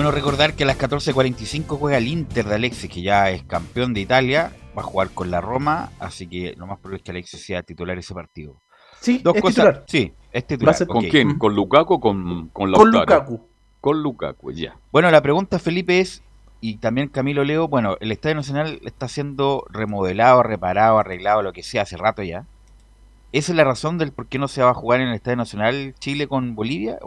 Bueno, recordar que a las 14.45 juega el Inter de Alexis, que ya es campeón de Italia. Va a jugar con la Roma, así que lo más probable es que Alexis sea titular ese partido. Sí, Dos es cosas. titular. Sí, es titular. ¿Con quién? ¿Con Lukaku o con, con Con Lautaro? Lukaku. Con Lukaku, ya. Bueno, la pregunta, Felipe, es, y también Camilo Leo, bueno, el Estadio Nacional está siendo remodelado, reparado, arreglado, lo que sea, hace rato ya. ¿Esa es la razón del por qué no se va a jugar en el Estadio Nacional Chile con Bolivia?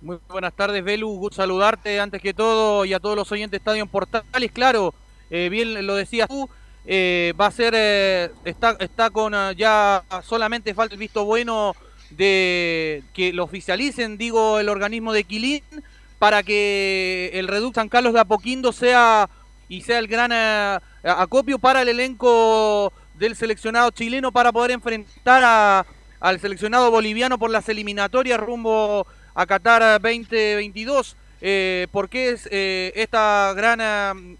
Muy buenas tardes, Belu. Gusto saludarte antes que todo y a todos los oyentes de Estadio Portales. Claro, eh, bien lo decías tú, eh, va a ser, eh, está, está con ya solamente falta el visto bueno de que lo oficialicen, digo, el organismo de Quilín, para que el Reduc San Carlos de Apoquindo sea y sea el gran acopio para el elenco del seleccionado chileno para poder enfrentar a, al seleccionado boliviano por las eliminatorias rumbo a Qatar 2022. Eh, ¿Por qué es eh, esta gran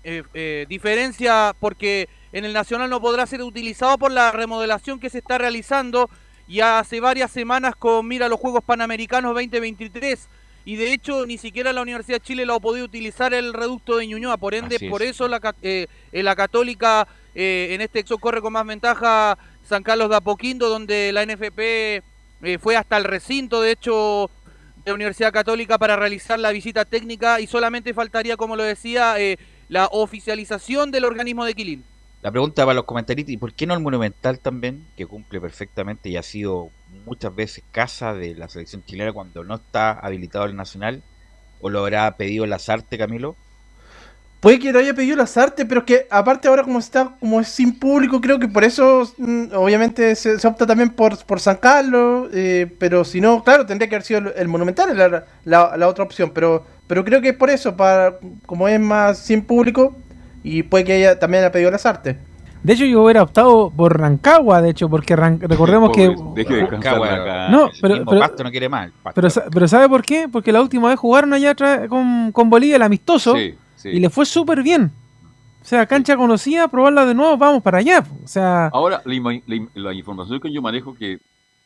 eh, diferencia? Porque en el Nacional no podrá ser utilizado por la remodelación que se está realizando ya hace varias semanas con mira los Juegos Panamericanos 2023 y de hecho ni siquiera la Universidad de Chile lo ha podido utilizar el reducto de Ñuñoa, por ende es. por eso la, eh, la Católica eh, en este caso corre con más ventaja San Carlos de Apoquindo donde la NFP eh, fue hasta el recinto de hecho la Universidad Católica para realizar la visita técnica y solamente faltaría como lo decía eh, la oficialización del organismo de Quilín. La pregunta para los comentaristas, ¿y por qué no el Monumental también, que cumple perfectamente y ha sido muchas veces casa de la selección chilena cuando no está habilitado el Nacional? ¿O lo habrá pedido Lazarte, Camilo? Puede que lo haya pedido las artes, pero es que aparte ahora como está, como es sin público, creo que por eso mm, obviamente se, se opta también por, por San Carlos, eh, pero si no, claro, tendría que haber sido el, el Monumental la, la, la otra opción, pero pero creo que es por eso, para como es más sin público, y puede que ella también haya pedido las artes. De hecho, yo hubiera optado por Rancagua, de hecho, porque Ran- recordemos que... Deje de Rancagua, acá. No, el pero- mismo pero- Pasto no quiere mal. Pero, sa- pero ¿sabe por qué? Porque la última vez jugaron allá atrás con, con Bolivia el amistoso Sí, sí. y le fue súper bien. O sea, cancha conocida, probarla de nuevo, vamos para allá. O sea, Ahora, la, información que yo manejo que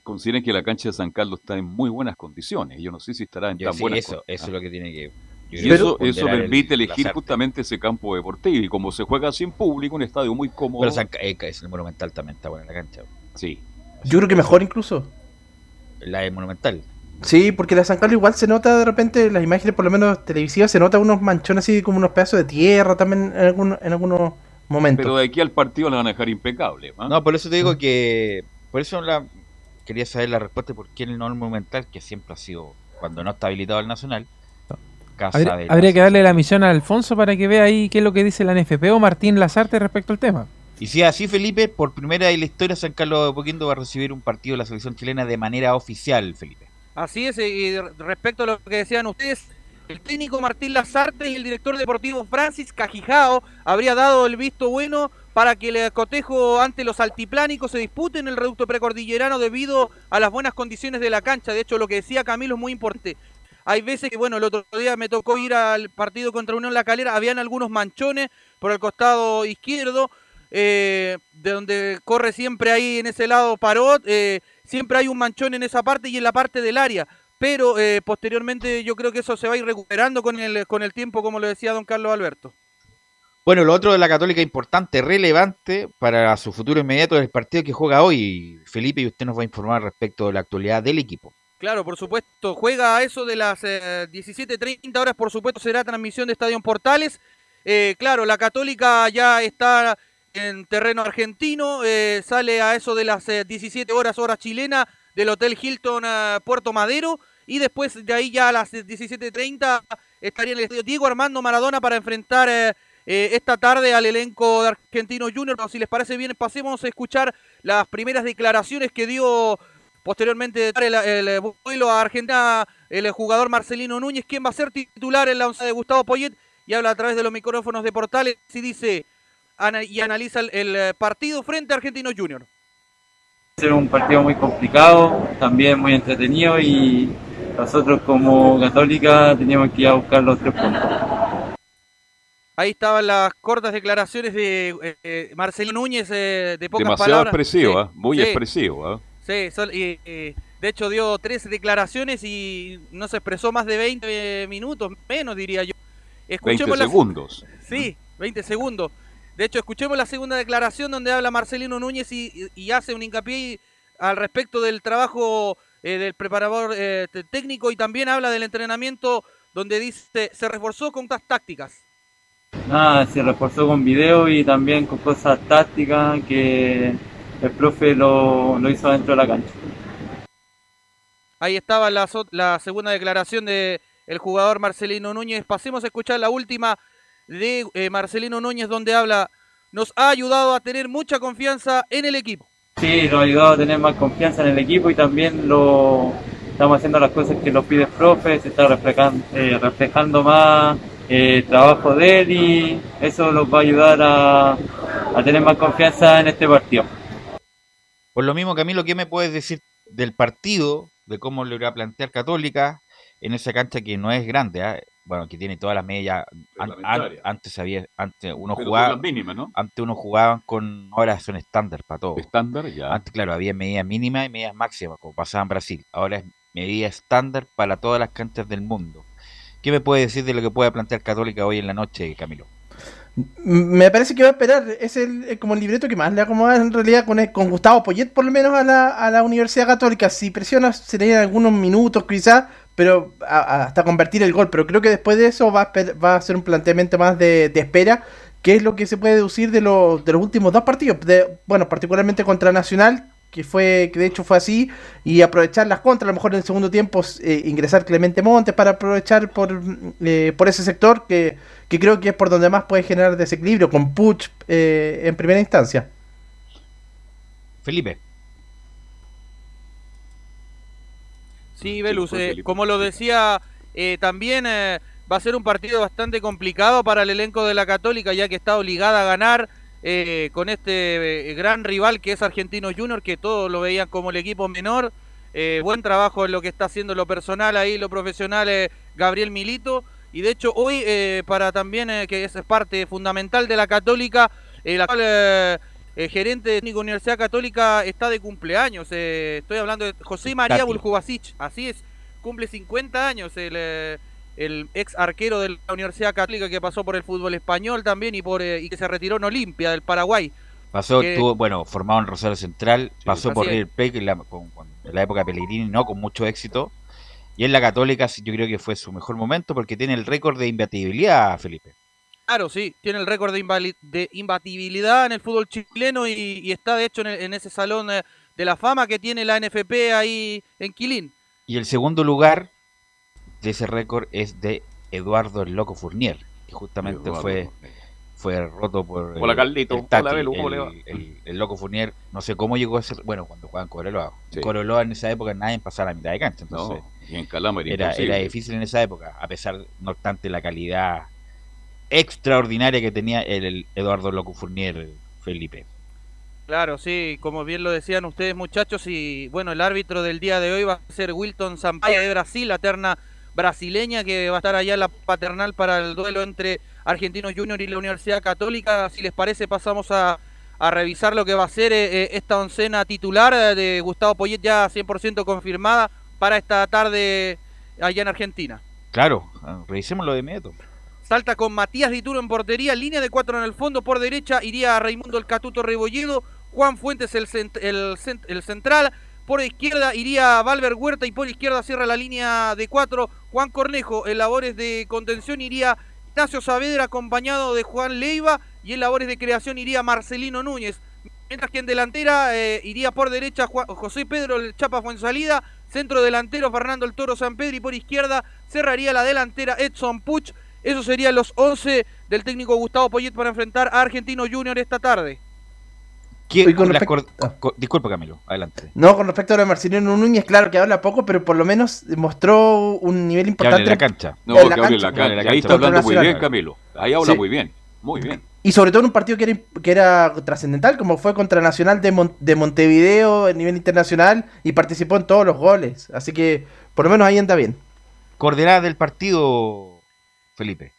consideran que la cancha de San Carlos está en muy buenas condiciones. Yo no sé si estará en Yo tan sí, buenas eso, condiciones. eso es lo que tiene que... Y eso, eso el permite elegir justamente ese campo deportivo. Y como se juega sin público, un estadio muy cómodo. Pero San, eh, es el Monumental también está buena la cancha. Sí. Yo creo que mejor incluso. La del Monumental. Sí, porque la San Carlos igual se nota de repente, las imágenes por lo menos televisivas, se nota unos manchones así como unos pedazos de tierra también en, algún- en algunos momentos. Pero de aquí al partido la van a dejar impecable. ¿ah? No, por eso te digo que... Por eso la quería saber la respuesta por qué el no Monumental, que siempre ha sido, cuando no está habilitado el Nacional, casa habría, de habría que darle la misión a Alfonso para que vea ahí qué es lo que dice la NFP o Martín Lazarte respecto al tema. Y si es así, Felipe, por primera vez en la historia, San Carlos de Poquindo va a recibir un partido de la selección chilena de manera oficial, Felipe. Así es, y respecto a lo que decían ustedes, el técnico Martín Lazarte y el director deportivo Francis Cajijao habría dado el visto bueno para que el cotejo ante los altiplánicos se dispute en el reducto precordillerano debido a las buenas condiciones de la cancha. De hecho, lo que decía Camilo es muy importante. Hay veces que, bueno, el otro día me tocó ir al partido contra Unión La Calera, habían algunos manchones por el costado izquierdo, eh, de donde corre siempre ahí en ese lado Parot, eh, siempre hay un manchón en esa parte y en la parte del área. Pero eh, posteriormente yo creo que eso se va a ir recuperando con el, con el tiempo, como lo decía don Carlos Alberto. Bueno, lo otro de la Católica importante, relevante para su futuro inmediato es el partido que juega hoy. Felipe, y usted nos va a informar respecto de la actualidad del equipo. Claro, por supuesto, juega a eso de las eh, 17.30 horas, por supuesto será transmisión de Estadio Portales. Eh, claro, la Católica ya está en terreno argentino, eh, sale a eso de las eh, 17 horas, hora chilena, del Hotel Hilton eh, Puerto Madero, y después de ahí ya a las 17.30 estaría en el estadio Diego Armando Maradona para enfrentar eh, eh, esta tarde al elenco de Argentino Junior. Pero si les parece bien, pasemos a escuchar las primeras declaraciones que dio posteriormente el, el vuelo a Argentina el jugador Marcelino Núñez, quien va a ser titular en la once de Gustavo Poyet, y habla a través de los micrófonos de Portales y dice y analiza el, el, eh, partido frente a Argentino Junior. ser un partido muy complicado, también muy entretenido y nosotros como Católica teníamos que ir a buscar los tres puntos. Ahí estaban las cortas declaraciones de eh, eh, Marcelino Núñez eh, de pocas Demasiado palabras. expresivo, Sí, ¿ah? muy sí. expresivo. ¿ah? Sí, sol- y, eh, de hecho dio tres declaraciones y no se expresó más de 20 minutos, menos diría yo. 20 la- segundos. Sí, 20 segundos. De hecho, escuchemos la segunda declaración donde habla Marcelino Núñez y, y- y hace un hincapié al respecto del trabajo eh, del preparador eh, técnico y también habla del entrenamiento donde dice se reforzó con estas tácticas. Nada, se reforzó con video y también con cosas tácticas que el profe lo, lo hizo dentro de la cancha. Ahí estaba la, segunda declaración de el jugador Marcelino Núñez. Pasemos a escuchar la última de eh, Marcelino Núñez donde habla nos ha ayudado a tener mucha confianza en el equipo. Sí, nos ha ayudado a tener más confianza en el equipo y también lo estamos haciendo las cosas que nos pide el profe, se está reflejando, eh, reflejando más eh, el trabajo de él y eso nos va a ayudar a, a tener más confianza en este partido. Por lo mismo, Camilo, ¿qué me puedes decir del partido, de cómo le voy a plantear Católica en esa cancha que no es grande, ¿ah? Bueno, que tiene todas las medias? an- an- Reglamentaria. antes había, antes uno Pero jugaba, mínimas, ¿no? antes uno jugaban con, ahora son estándar para todo. Estándar, ya. Antes, claro, había medidas mínimas y medidas máximas, como pasaba en Brasil. Ahora es medida estándar para todas las canchas del mundo. ¿Qué me puede decir de lo que puede plantear Católica hoy en la noche, Camilo? Me parece que va a esperar, es el, el- como el libreto que más le acomoda en realidad con, el- con Gustavo Poyet, por lo menos a la, a la Universidad Católica. Si presiona, serían algunos minutos quizás, pero a- hasta convertir el gol. Pero creo que después de eso va a, va a ser un planteamiento más de, espera, que es lo que se puede deducir de, los de los últimos dos partidos. De, bueno, particularmente contra Nacional, que fue que de hecho fue así, y aprovechar las contras, a lo mejor en el segundo tiempo eh, ingresar Clemente Montes para aprovechar por, eh, por ese sector que, que creo que es por donde más puede generar desequilibrio, con Puch eh, en primera instancia. Felipe. Sí, Velus, eh, como lo decía, eh, también eh, va a ser un partido bastante complicado para el elenco de la Católica, ya que está obligada a ganar con este gran rival que es Argentino Junior, que todos lo veían como el equipo menor. Buen trabajo en lo que está haciendo lo personal ahí, lo profesional, Gabriel Milito. Y de hecho, hoy, para también, que es parte fundamental de la Católica, actual eh, eh, gerente técnico de Universidad Católica está de cumpleaños. eh, estoy hablando de José María. Buljubasic. Así es, cumple 50 años el, eh, el ex arquero de la Universidad Católica que pasó por el fútbol español también y, por, eh, y que se retiró en Olimpia del Paraguay. Pasó, Que- estuvo, bueno, formado en Rosario Central, pasó por. River Plate en la, con- con- en la época de Pellegrini, no con mucho éxito. Y en la Católica yo creo que fue su mejor momento porque tiene el récord de imbatibilidad, Felipe. Claro, sí, tiene el récord de, de imbatibilidad en el fútbol chileno y, y está de hecho en, el- en ese salón eh, de la fama que tiene la NFP ahí en Quilín. Y el segundo lugar de ese récord es de Eduardo el Loco Fournier, que justamente Eduardo fue, fue roto por. Hola, el- Carlito. el Tati, Hola, Belu, ¿cómo el- le va? El, el Loco Fournier, no sé cómo llegó a ser. Bueno, cuando jugaban Cobreloa. Sí. Cobreloa en esa época nadie pasaba la mitad de cancha. Entonces, No, y en Calama era era difícil en esa época, a pesar, no obstante, la calidad extraordinaria que tenía el, el Eduardo Loco Fournier, Felipe. Claro, sí, como bien lo decían ustedes muchachos y bueno, el árbitro del día de hoy va a ser Wilton Sampaio de Brasil, la terna brasileña que va a estar allá en la paternal para el duelo entre Argentinos Junior y la Universidad Católica. Si les parece pasamos a, a revisar lo que va a ser eh, eh, esta oncena titular eh, de Gustavo Poyet ya 100% confirmada para esta tarde allá en Argentina. Claro, revisémoslo de inmediato. Salta con Matías Dituro en portería, línea de cuatro en el fondo, por derecha iría Raimundo el Catuto Rebolledo, Juan Fuentes el, el, cent- el central, por izquierda iría Valver Huerta y por izquierda cierra la línea de cuatro, Juan Cornejo en labores de contención iría Ignacio Saavedra acompañado de Juan Leiva y en labores de creación iría Marcelino Núñez. Mientras que en delantera eh, iría por derecha José Pedro el Chapa Fuensalida, centro delantero Fernando el Toro San Pedro y por izquierda cerraría la delantera Edson Puch. Esos serían los 11 del técnico Gustavo Poyet para enfrentar a Argentino Junior esta tarde. ¿Quién- Y con las respecto- cor- co- Disculpa, Camilo, adelante. No, con respecto a lo de Marcelino Núñez, claro que habla poco, pero por lo menos mostró un nivel importante. de la cancha. No, en que hable en la cancha. cancha. en la Ahí está hablando muy bien, Camilo. Ahí habla Sí. muy bien. Muy bien. Y sobre todo en un partido que era, que era trascendental, como fue contra Nacional de, Mon- de Montevideo a nivel internacional y participó en todos los goles. Así que por lo menos ahí anda bien. Coordenada del partido, Felipe.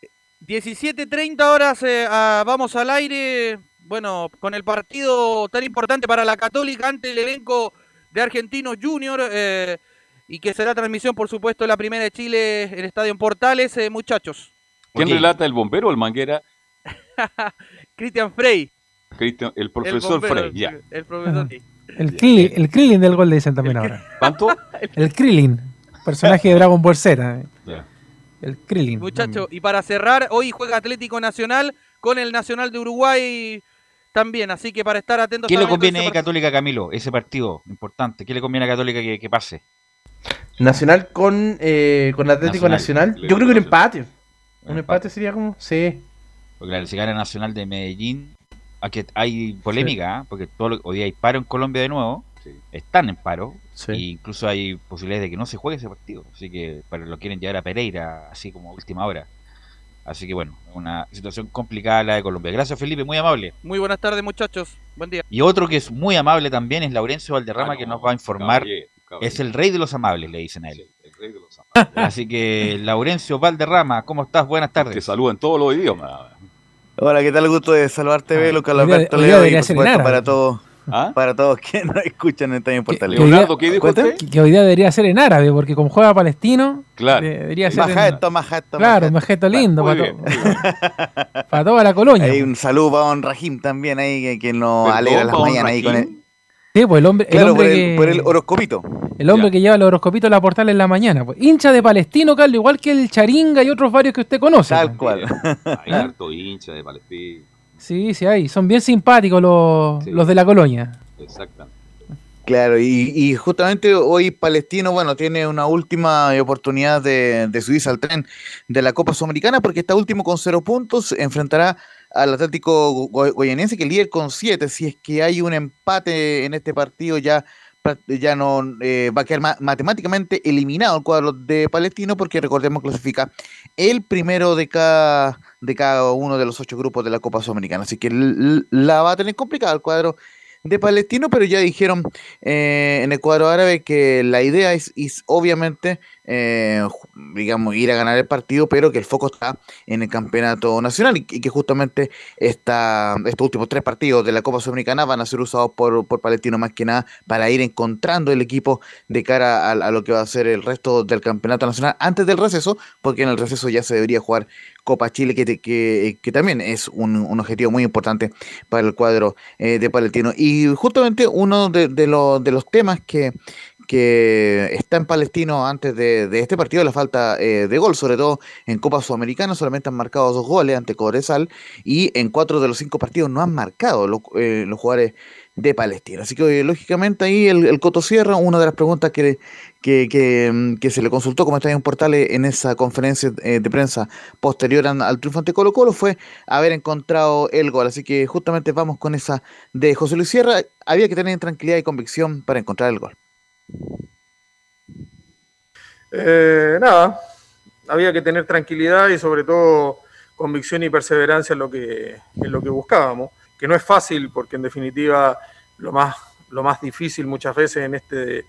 17.30 horas eh, ah, vamos al aire. Bueno, con el partido tan importante para la Católica ante el elenco de Argentinos Junior. eh, y que será transmisión, por supuesto, la primera de Chile en Estadio en Portales. eh, muchachos, ¿Quién relata, el bombero o el manguera? Cristian Frey. El el profesor bombero, Frey, ya. El profesor, sí. El, Krillin, el Krillin del gol le dicen también ahora. ¿Cuánto? El Krillin, personaje de Dragon Ball Z. eh. El Krillin. Muchachos, y para cerrar, hoy juega Atlético Nacional con el Nacional de Uruguay también, así que para estar atentos ¿Qué le conviene a Católica, Camilo? Ese partido importante. ¿Qué le conviene a Católica que, que pase? Nacional con, eh, con Atlético Nacional. Nacional. Yo creo que un empate. Un empate sería como. Sí. Porque la si gana Nacional de Medellín, aquí hay polémica, ¿ah? porque todo lo- hoy día hay paro en Colombia de nuevo, están en paro, e incluso hay posibilidades de que no se juegue ese partido, así que pero lo quieren llevar a Pereira, así como última hora. Así que bueno, una situación complicada la de Colombia. Gracias Felipe, muy amable. Muy buenas tardes, muchachos. Buen día. Y otro que es muy amable también es Laurencio Valderrama, que nos va a informar. caballero, Es el rey de los amables, le dicen a él. Así que, Laurencio Valderrama, ¿cómo estás? Buenas tardes. Te saludo en todos los idiomas. Hola, ¿qué tal? Gusto de saludarte, Velo, Carlos hoy día- Alberto Leo y por supuesto para todos, ¿Ah? para todos quienes nos escuchan en Portal. que hoy día- Que hoy día debería ser en árabe, porque como juega palestino, Claro. de- debería ser en- Majeto, majeto, Claro, majeto. lindo para, bien, to- para toda la colonia. Hay un saludo para Don Rahim también ahí, que, que nos Perdón, alegra las mañanas ahí con el, Sí, pues el hombre, el claro, hombre por, el, que, por el horoscopito. el hombre que lleva el horoscopito a la portal en la mañana. Pues. Hincha de Palestino, Carlos, igual que el Charinga y otros varios que usted conoce. Tal pues. cual. Hay harto hincha de Palestina. Sí, sí, hay. Son bien simpáticos los, los de la colonia. Exactamente. Claro, y, y justamente hoy Palestino, bueno, tiene una última oportunidad de, de subirse al tren de la Copa Sudamericana porque está último con cero puntos, enfrentará al Atlético Go- Goyanense que líder con siete, si es que hay un empate en este partido ya ya no eh, va a quedar ma- matemáticamente eliminado el cuadro de Palestino porque recordemos clasifica el primero de cada de cada uno de los ocho grupos de la Copa Sudamericana, así que la va a tener complicada el cuadro de Palestino, pero ya dijeron eh, en el cuadro árabe que la idea es obviamente, eh, digamos, ir a ganar el partido, pero que el foco está en el campeonato nacional y, que justamente esta, estos últimos tres partidos de la Copa Sudamericana van a ser usados por, por Palestino más que nada para ir encontrando el equipo de cara a, a lo que va a ser el resto del campeonato nacional antes del receso, porque en el receso ya se debería jugar Copa Chile, que, que, que también es un, un objetivo muy importante para el cuadro eh, de Palestino. Y justamente uno de, de de los temas que, que está en Palestino antes de, este partido, la falta eh, de gol, sobre todo en Copa Sudamericana, solamente han marcado dos goles ante Cobresal y en cuatro de los cinco partidos no han marcado los, eh, jugadores de Palestina. Así que eh, lógicamente ahí el, Coto Sierra, una de las preguntas que, que, que, mm, que se le consultó como está en Portales en esa conferencia de prensa posterior al triunfo ante Colo Colo fue haber encontrado el gol. Así que justamente vamos con esa de José Luis Sierra. Había que tener tranquilidad y convicción para encontrar el gol. Eh, nada, había que tener tranquilidad y sobre todo convicción y perseverancia en lo que, en lo que buscábamos, que no es fácil porque en definitiva lo más, lo más difícil muchas veces en este,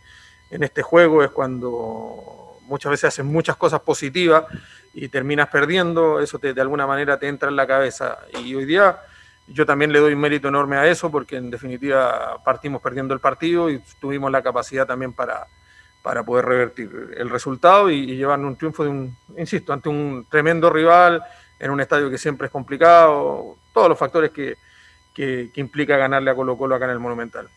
en este juego es cuando muchas veces haces muchas cosas positivas y terminas perdiendo, eso de alguna manera te entra en la cabeza. Y hoy día yo también le doy un mérito enorme a eso porque en definitiva partimos perdiendo el partido y tuvimos la capacidad también para, para poder revertir el resultado y, llevarnos un triunfo de un, insisto, ante un tremendo rival, en un estadio que siempre es complicado, todos los factores que, que, que implica ganarle a Colo Colo acá en el Monumental.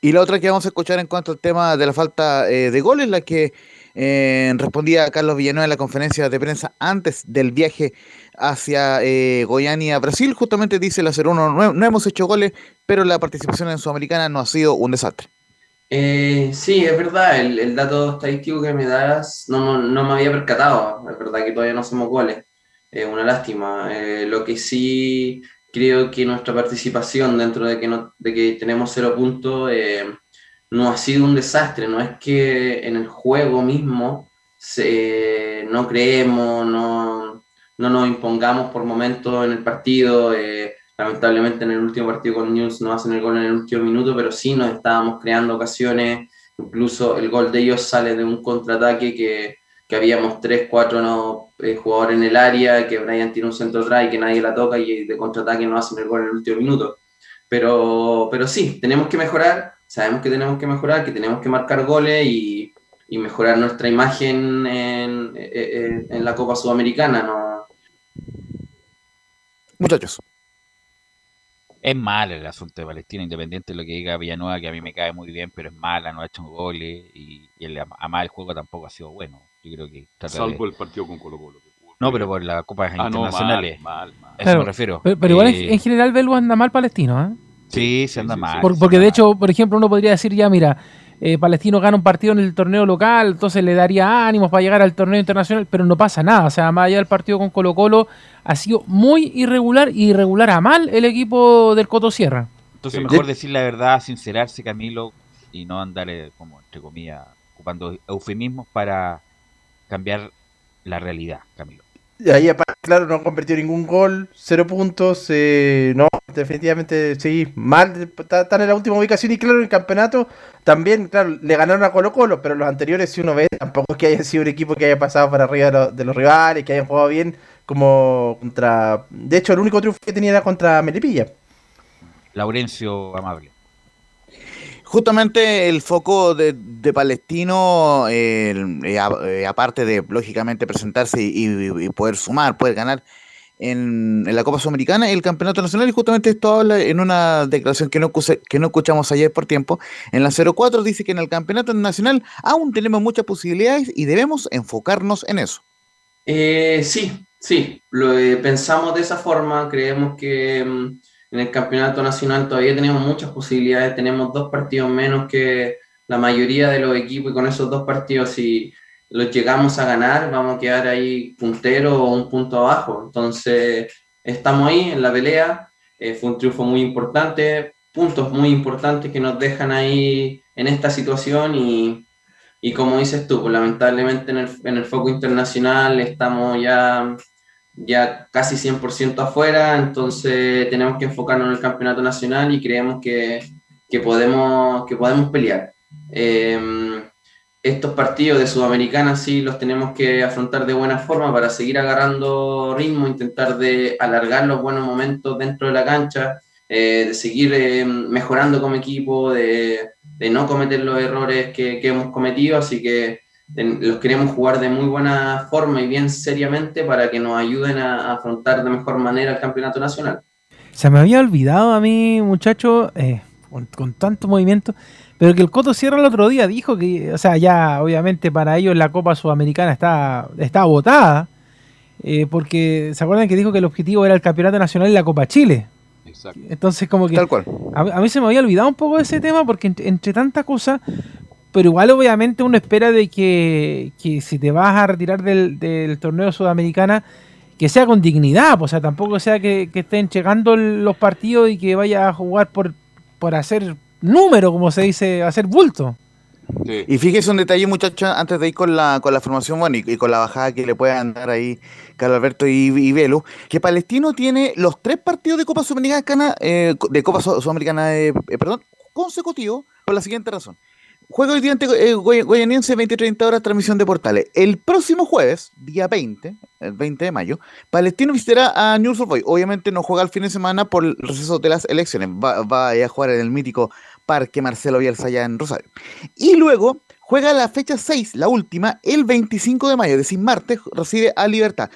Y la otra que vamos a escuchar en cuanto al tema de la falta eh, de goles, la que eh, respondía Carlos Villanueva en la conferencia de prensa antes del viaje hacia eh, Goiânia, Brasil, justamente dice el 0-1, no, no hemos hecho goles, pero la participación en Sudamericana no ha sido un desastre. Eh, sí, es verdad, el, dato estadístico que me das no, no, no me había percatado, es verdad que todavía no hacemos goles, es una lástima. Eh, lo que sí creo que nuestra participación dentro de que, no, de que tenemos cero puntos eh, no ha sido un desastre, no es que en el juego mismo se, no creemos, no, no nos impongamos por momentos en el partido. eh, lamentablemente en el último partido con News no hacen el gol en el último minuto, pero sí nos estábamos creando ocasiones. Incluso el gol de ellos sale de un contraataque que, que habíamos tres, cuatro no, eh, jugadores en el área, que Brian tiene un centro atrás y que nadie la toca y de contraataque no hacen el gol en el último minuto. Pero, pero sí, tenemos que mejorar, sabemos que tenemos que mejorar, que tenemos que marcar goles y, y mejorar nuestra imagen en, en, en la Copa Sudamericana. ¿no? Muchachos. Es mal el asunto de Palestina, independiente de lo que diga Villanueva, que a mí me cae muy bien, pero es mala, no ha hecho goles y, y el, además el juego tampoco ha sido bueno. Yo creo que de- Salvo el partido con Colo Colo. No, pero por la Copa Ah, no, Internacionales. mal, mal, mal. A eso Claro, me refiero. Pero, pero igual en- Eh, en general Velu anda mal palestino, ¿eh? Sí, se anda mal. Por- porque de hecho, por ejemplo, uno podría decir ya, mira, eh, Palestino gana un partido en el torneo local, entonces le daría ánimos para llegar al torneo internacional, pero no pasa nada. O sea, más allá del partido con Colo Colo, ha sido muy irregular y irregular a mal el equipo del Coto Sierra. Entonces, Sí. mejor De- decir la verdad, sincerarse, Camilo, y no andar, como entre comillas, ocupando eufemismos para cambiar la realidad, Camilo. Y ahí, aparte, claro, no convirtió ningún gol, cero puntos. eh, no, definitivamente sí, mal. está- Están en la última ubicación y, claro, en el campeonato también, claro, le ganaron a Colo-Colo, pero los anteriores, si uno ve, tampoco es que haya sido un equipo que haya pasado por arriba de, los- de los rivales, que hayan jugado bien, como contra. De hecho, el único triunfo que tenía era contra Melipilla. Laurencio Amable. Justamente el foco de, de Palestino, eh, eh, aparte de lógicamente presentarse y, poder sumar, poder ganar en, en la Copa Sudamericana, el Campeonato Nacional, y justamente esto habla en una declaración que no, que no escuchamos ayer por tiempo, en la 04 dice que en el Campeonato Nacional aún tenemos muchas posibilidades y debemos enfocarnos en eso. Eh, sí, sí, lo eh, pensamos de esa forma, creemos que mm, en el campeonato nacional todavía tenemos muchas posibilidades, tenemos dos partidos menos que la mayoría de los equipos y con esos dos partidos si los llegamos a ganar vamos a quedar ahí puntero o un punto abajo, entonces estamos ahí en la pelea, eh, fue un triunfo muy importante, puntos muy importantes que nos dejan ahí en esta situación y, y como dices tú, pues lamentablemente en el, en el foco internacional estamos ya, ya casi 100% afuera, entonces tenemos que enfocarnos en el campeonato nacional y creemos que, que podemos, que podemos pelear. Eh, estos partidos de Sudamericana sí los tenemos que afrontar de buena forma para seguir agarrando ritmo, intentar de alargar los buenos momentos dentro de la cancha, eh, de seguir eh, mejorando como equipo, de, de no cometer los errores que, que hemos cometido, así que los queremos jugar de muy buena forma y bien seriamente para que nos ayuden a, a afrontar de mejor manera el campeonato nacional. Se me había olvidado a mí, muchacho, eh, con, con tanto movimiento, pero que el Coto Sierra el otro día dijo que, o sea, ya obviamente para ellos la Copa Sudamericana está, está agotada, eh, porque se acuerdan que dijo que el objetivo era el Campeonato Nacional y la Copa Chile. Exacto. Entonces como que... Tal cual. A, a mí se me había olvidado un poco ese tema porque entre, entre tantas cosas, pero igual obviamente uno espera de que, que si te vas a retirar del, del torneo sudamericana, que sea con dignidad, pues, o sea, tampoco sea que, que estén llegando los partidos y que vaya a jugar por, por hacer número, como se dice, hacer bulto. Y fíjese un detalle, muchachos, antes de ir con la, con la formación, bueno, y, y con la bajada que le puedan dar ahí Carlos Alberto y, y Velo, que Palestino tiene los tres partidos de Copa Sudamericana, eh, de Copa Su- Sudamericana, eh, eh, perdón, consecutivos, por la siguiente razón. Juego hoy día ante eh, Goy- Goianiense, 20-30 horas, transmisión de portales. El próximo jueves, día 20, el 20 de mayo, Palestino visitará a News Boy. Obviamente no juega el fin de semana por el receso de las elecciones. Va, va a jugar en el mítico Parque Marcelo Bielsa allá en Rosario. Y luego juega la fecha 6, la última, el 25 de mayo, es decir, martes, recibe a Libertad.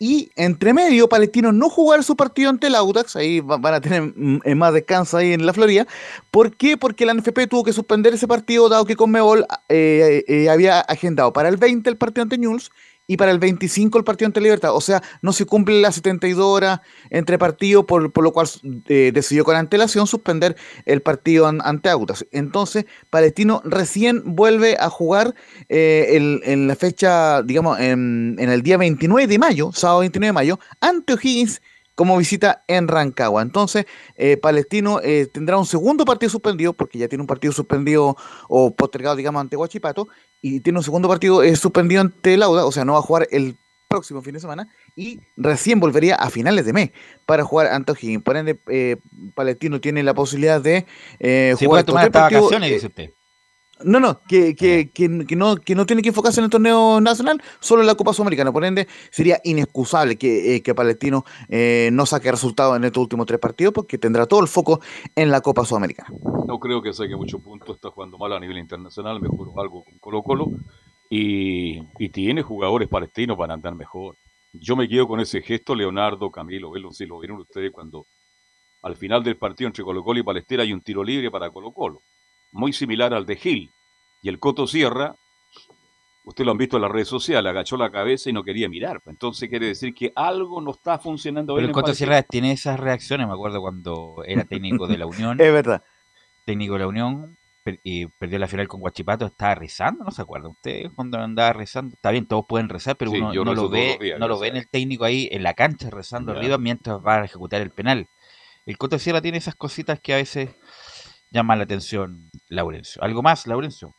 Y entre medio, Palestino no jugar su partido ante el Audax, ahí va- van a tener mm, eh, más descanso ahí en la Florida. ¿Por qué? Porque la NFP tuvo que suspender ese partido, dado que Conmebol eh, eh, había agendado para el 20 el partido ante News y para el 25 el partido ante Libertad. O sea, no se cumple las 72 horas entre partidos, por, lo cual eh, decidió con antelación suspender el partido an- ante Audax. Entonces, Palestino recién vuelve a jugar eh, en la fecha, digamos, en, en el día 29 de mayo, sábado 29 de mayo, ante O'Higgins como visita en Rancagua. Entonces, eh, Palestino eh, tendrá un segundo partido suspendido, porque ya tiene un partido suspendido o postergado, digamos, ante Huachipato, y tiene un segundo partido eh, suspendido ante Lauda, o sea, no va a jugar el próximo fin de semana, y recién volvería a finales de mes para jugar ante O'Higgins. Por ende, eh, Palestino tiene la posibilidad de eh, Se jugar puede tomar vacaciones, eh, dice usted. No, no, que, que, que, que no, que no tiene que enfocarse en el torneo nacional, solo en la Copa Sudamericana. Por ende, sería inexcusable que, eh, que Palestino eh, no saque resultados en estos últimos tres partidos porque tendrá todo el foco en la Copa Sudamericana. No creo que saque mucho punto, está jugando mal a nivel internacional, mejoró algo con Colo Colo y, y tiene jugadores palestinos para andar mejor. Yo me quedo con ese gesto, Leonardo, Camilo, Velo, si lo vieron ustedes cuando al final del partido entre Colo Colo y Palestera hay un tiro libre para Colo Colo, muy similar al de Gil. Y el Coto Sierra, usted lo han visto en las redes sociales, agachó la cabeza y no quería mirar. Entonces quiere decir que algo no está funcionando Pero bien. el Coto. Sierra tiene esas reacciones, me acuerdo cuando era técnico de la Unión. Es verdad. Técnico de la Unión per- y perdió la final con Guachipato, estaba rezando, ¿no se acuerdan ustedes cuando andaba rezando? Está bien, todos pueden rezar, pero Sí, uno yo no lo ve, días, no lo ve en el técnico ahí en la cancha rezando Ya. arriba mientras va a ejecutar el penal. El Coto Sierra tiene esas cositas que a veces llaman la atención, Laurencio. ¿Algo más, Laurencio?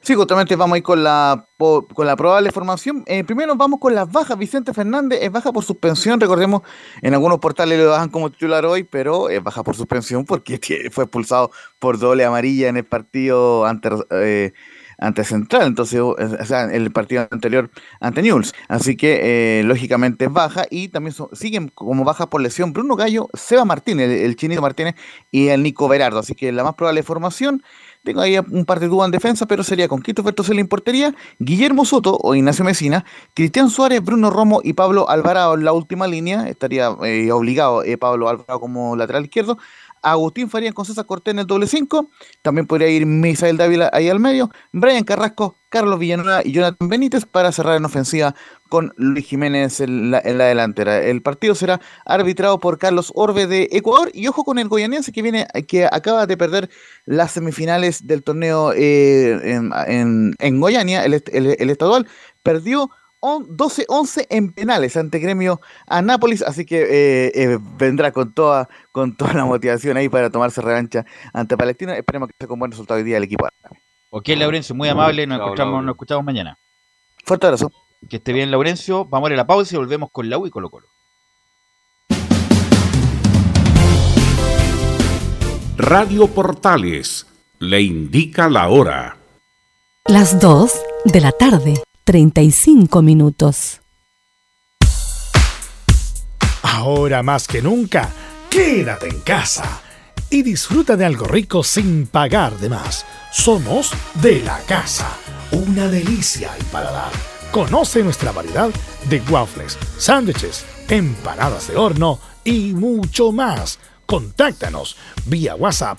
Sí, justamente vamos a ir con la, con la probable formación. Eh, primero vamos con las bajas. Vicente Fernández es baja por suspensión. Recordemos, en algunos portales lo bajan como titular hoy, pero es baja por suspensión porque fue expulsado por doble amarilla en el partido ante, eh, ante Central. Entonces, o sea, el partido anterior ante Newell's. Así que, eh, lógicamente, baja. Y también siguen como baja por lesión Bruno Gallo, Seba Martínez, el, chinito Martínez y el Nico Berardo. Así que la más probable formación. Tengo ahí un par de dudas en defensa, pero sería con Quito Bertosel en portería, Guillermo Soto o Ignacio Mesina, Cristian Suárez, Bruno Romo y Pablo Alvarado en la última línea. Estaría eh, obligado eh, Pablo Alvarado como lateral izquierdo. Agustín Farías con César Cortés en el doble 5. También podría ir Misael Dávila ahí al medio. Brian Carrasco, Carlos Villanueva y Jonathan Benítez para cerrar en ofensiva con Luis Jiménez en la, en la delantera. El partido será arbitrado por Carlos Orbe de Ecuador. Y ojo con el goyaniense que viene, que acaba de perder las semifinales del torneo eh, en, en- Goiania, el, el- estadual. Perdió 12-11 en penales ante Gremio a Nápoles, así que eh, eh, vendrá con toda, con toda la motivación ahí para tomarse revancha ante Palestina. Esperemos que esté con buen resultado hoy día el equipo. Ok, Laurencio, muy amable. Nos, Chao, escuchamos, nos escuchamos mañana. Fuerte abrazo. Que esté bien, Laurencio. Vamos a ir a la pausa y volvemos con Lau y Colo Colo. Radio Portales le indica la hora. Las 2 de la tarde, 35 minutos. Ahora más que nunca, quédate en casa y disfruta de algo rico sin pagar de más. Somos de la casa, una delicia al paladar. Conoce nuestra variedad de waffles, sándwiches, empanadas de horno y mucho más. Contáctanos vía WhatsApp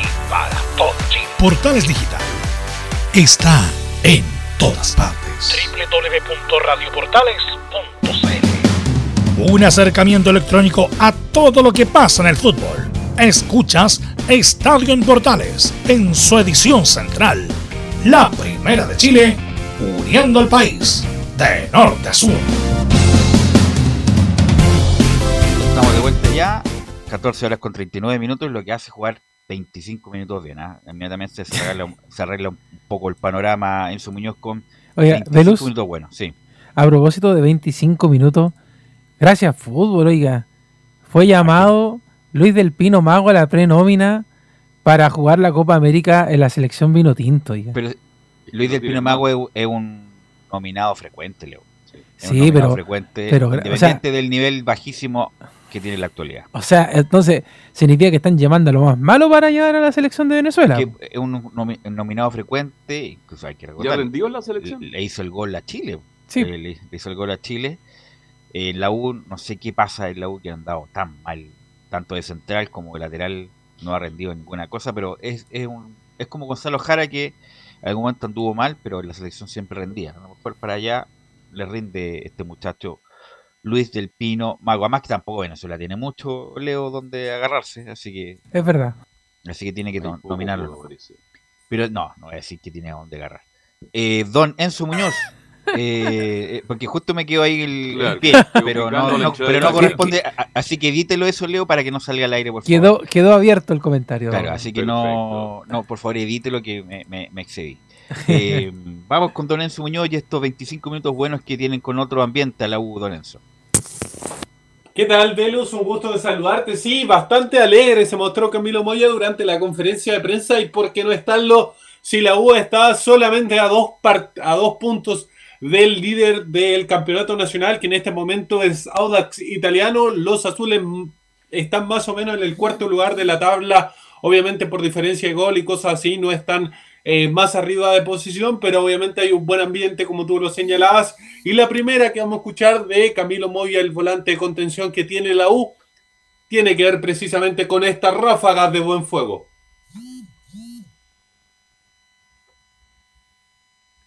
Para todo Chile. Portales Digital está en todas partes. www.radioportales.cl Un acercamiento electrónico a todo lo que pasa en el fútbol. Escuchas Estadio en Portales en su edición central. La primera de Chile, uniendo al país de norte a sur. Estamos de vuelta ya. 14 horas con 39 minutos, lo que hace jugar 25 minutos bien. ¿ah? Inmediatamente se arregla, un- se arregla un poco el panorama en su Muñoz con Oiga, 25 Velus. minutos bueno, sí. A propósito de 25 minutos, gracias fútbol, oiga. fue llamado Luis del Pino Mago a la prenómina para jugar la Copa América en la selección vino tinto. oiga. Pero Luis del Pino Mago es, un nominado frecuente, Leo. Sí, nominado pero- frecuente, pero, o independiente sea- del nivel bajísimo que tiene en la actualidad. O sea, entonces significa que están llamando a lo más malo para llegar a la selección de Venezuela. Que es un nomi- un nominado frecuente, incluso hay que recordar. rendió en la selección? Le, le hizo el gol a Chile. Sí. Eh, le, le hizo el gol a Chile. Eh, la U, no sé qué pasa en la U que han dado tan mal, tanto de central como de lateral, no ha rendido ninguna cosa, pero es, es, un, es como Gonzalo Jara que en algún momento anduvo mal, pero en la selección siempre rendía. A lo mejor para allá le rinde este muchacho Luis del Pino Mago. Además que tampoco Venezuela tiene mucho, Leo, donde agarrarse, así que Es verdad. Así que tiene que no- nominarlo. Pero no, no voy a decir que tiene a dónde agarrar. Eh, don Enzo Muñoz. eh, porque justo me quedo ahí el, pie, pero no, pero no corresponde. a- Así que edítelo eso, Leo, para que no salga al aire, por favor. Quedó, quedó abierto el comentario. Claro, así que no, no, por favor, edítelo que me, me, me excedí. Eh, vamos con Don Enzo Muñoz y estos 25 minutos buenos que tienen con otro ambiente a la U, Don Enzo. ¿Qué tal, Velus? Un gusto de saludarte. Sí, bastante alegre se mostró Camilo Moya durante la conferencia de prensa y por qué no estarlo si la U está solamente a dos, a dos puntos del líder del campeonato nacional, que en este momento es Audax Italiano. Los azules están más o menos en el cuarto lugar de la tabla, obviamente por diferencia de gol y cosas así, no están eh, más arriba de posición, pero obviamente hay un buen ambiente, como tú lo señalabas. Y la primera que vamos a escuchar de Camilo Moya, el volante de contención que tiene la U, tiene que ver precisamente con estas ráfagas de buen fuego.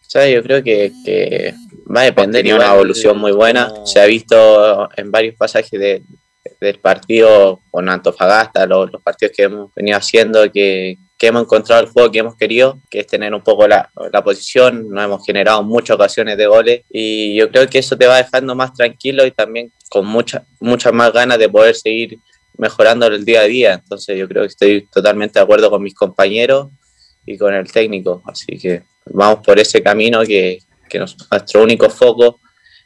O sea, yo creo que, que va a depender de una evolución muy buena. Se ha visto en varios pasajes de- del partido con Antofagasta, los, los partidos que hemos venido haciendo, que, hemos encontrado el juego que hemos querido, que es tener un poco la, la posición. No hemos generado muchas ocasiones de goles y yo creo que eso te va dejando más tranquilo y también con muchas muchas más ganas de poder seguir mejorando el día a día. Entonces yo creo que estoy totalmente de acuerdo con mis compañeros y con el técnico. Así que vamos por ese camino que, que nuestro único foco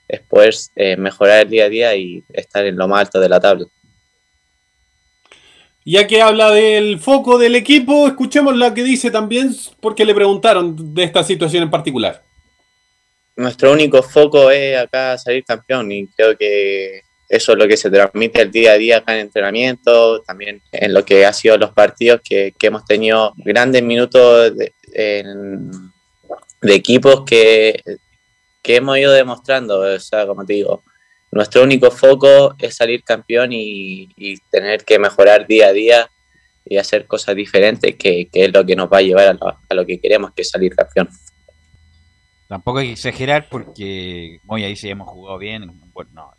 es poder eh, mejorar el día a día y estar en lo más alto de la tabla. Ya que habla del foco del equipo, escuchemos la que dice también, porque le preguntaron de esta situación en particular. Nuestro único foco es acá salir campeón y creo que eso es lo que se transmite el día a día acá en entrenamiento, también en lo que ha sido los partidos que, hemos tenido grandes minutos de equipos que, que hemos ido demostrando, o sea, como te digo, nuestro único foco es salir campeón y, y tener que mejorar día a día y hacer cosas diferentes, que, que es lo que nos va a llevar a lo, a lo que queremos, que es salir campeón. Tampoco hay que exagerar porque Moya dice hemos jugado bien. Bueno, no,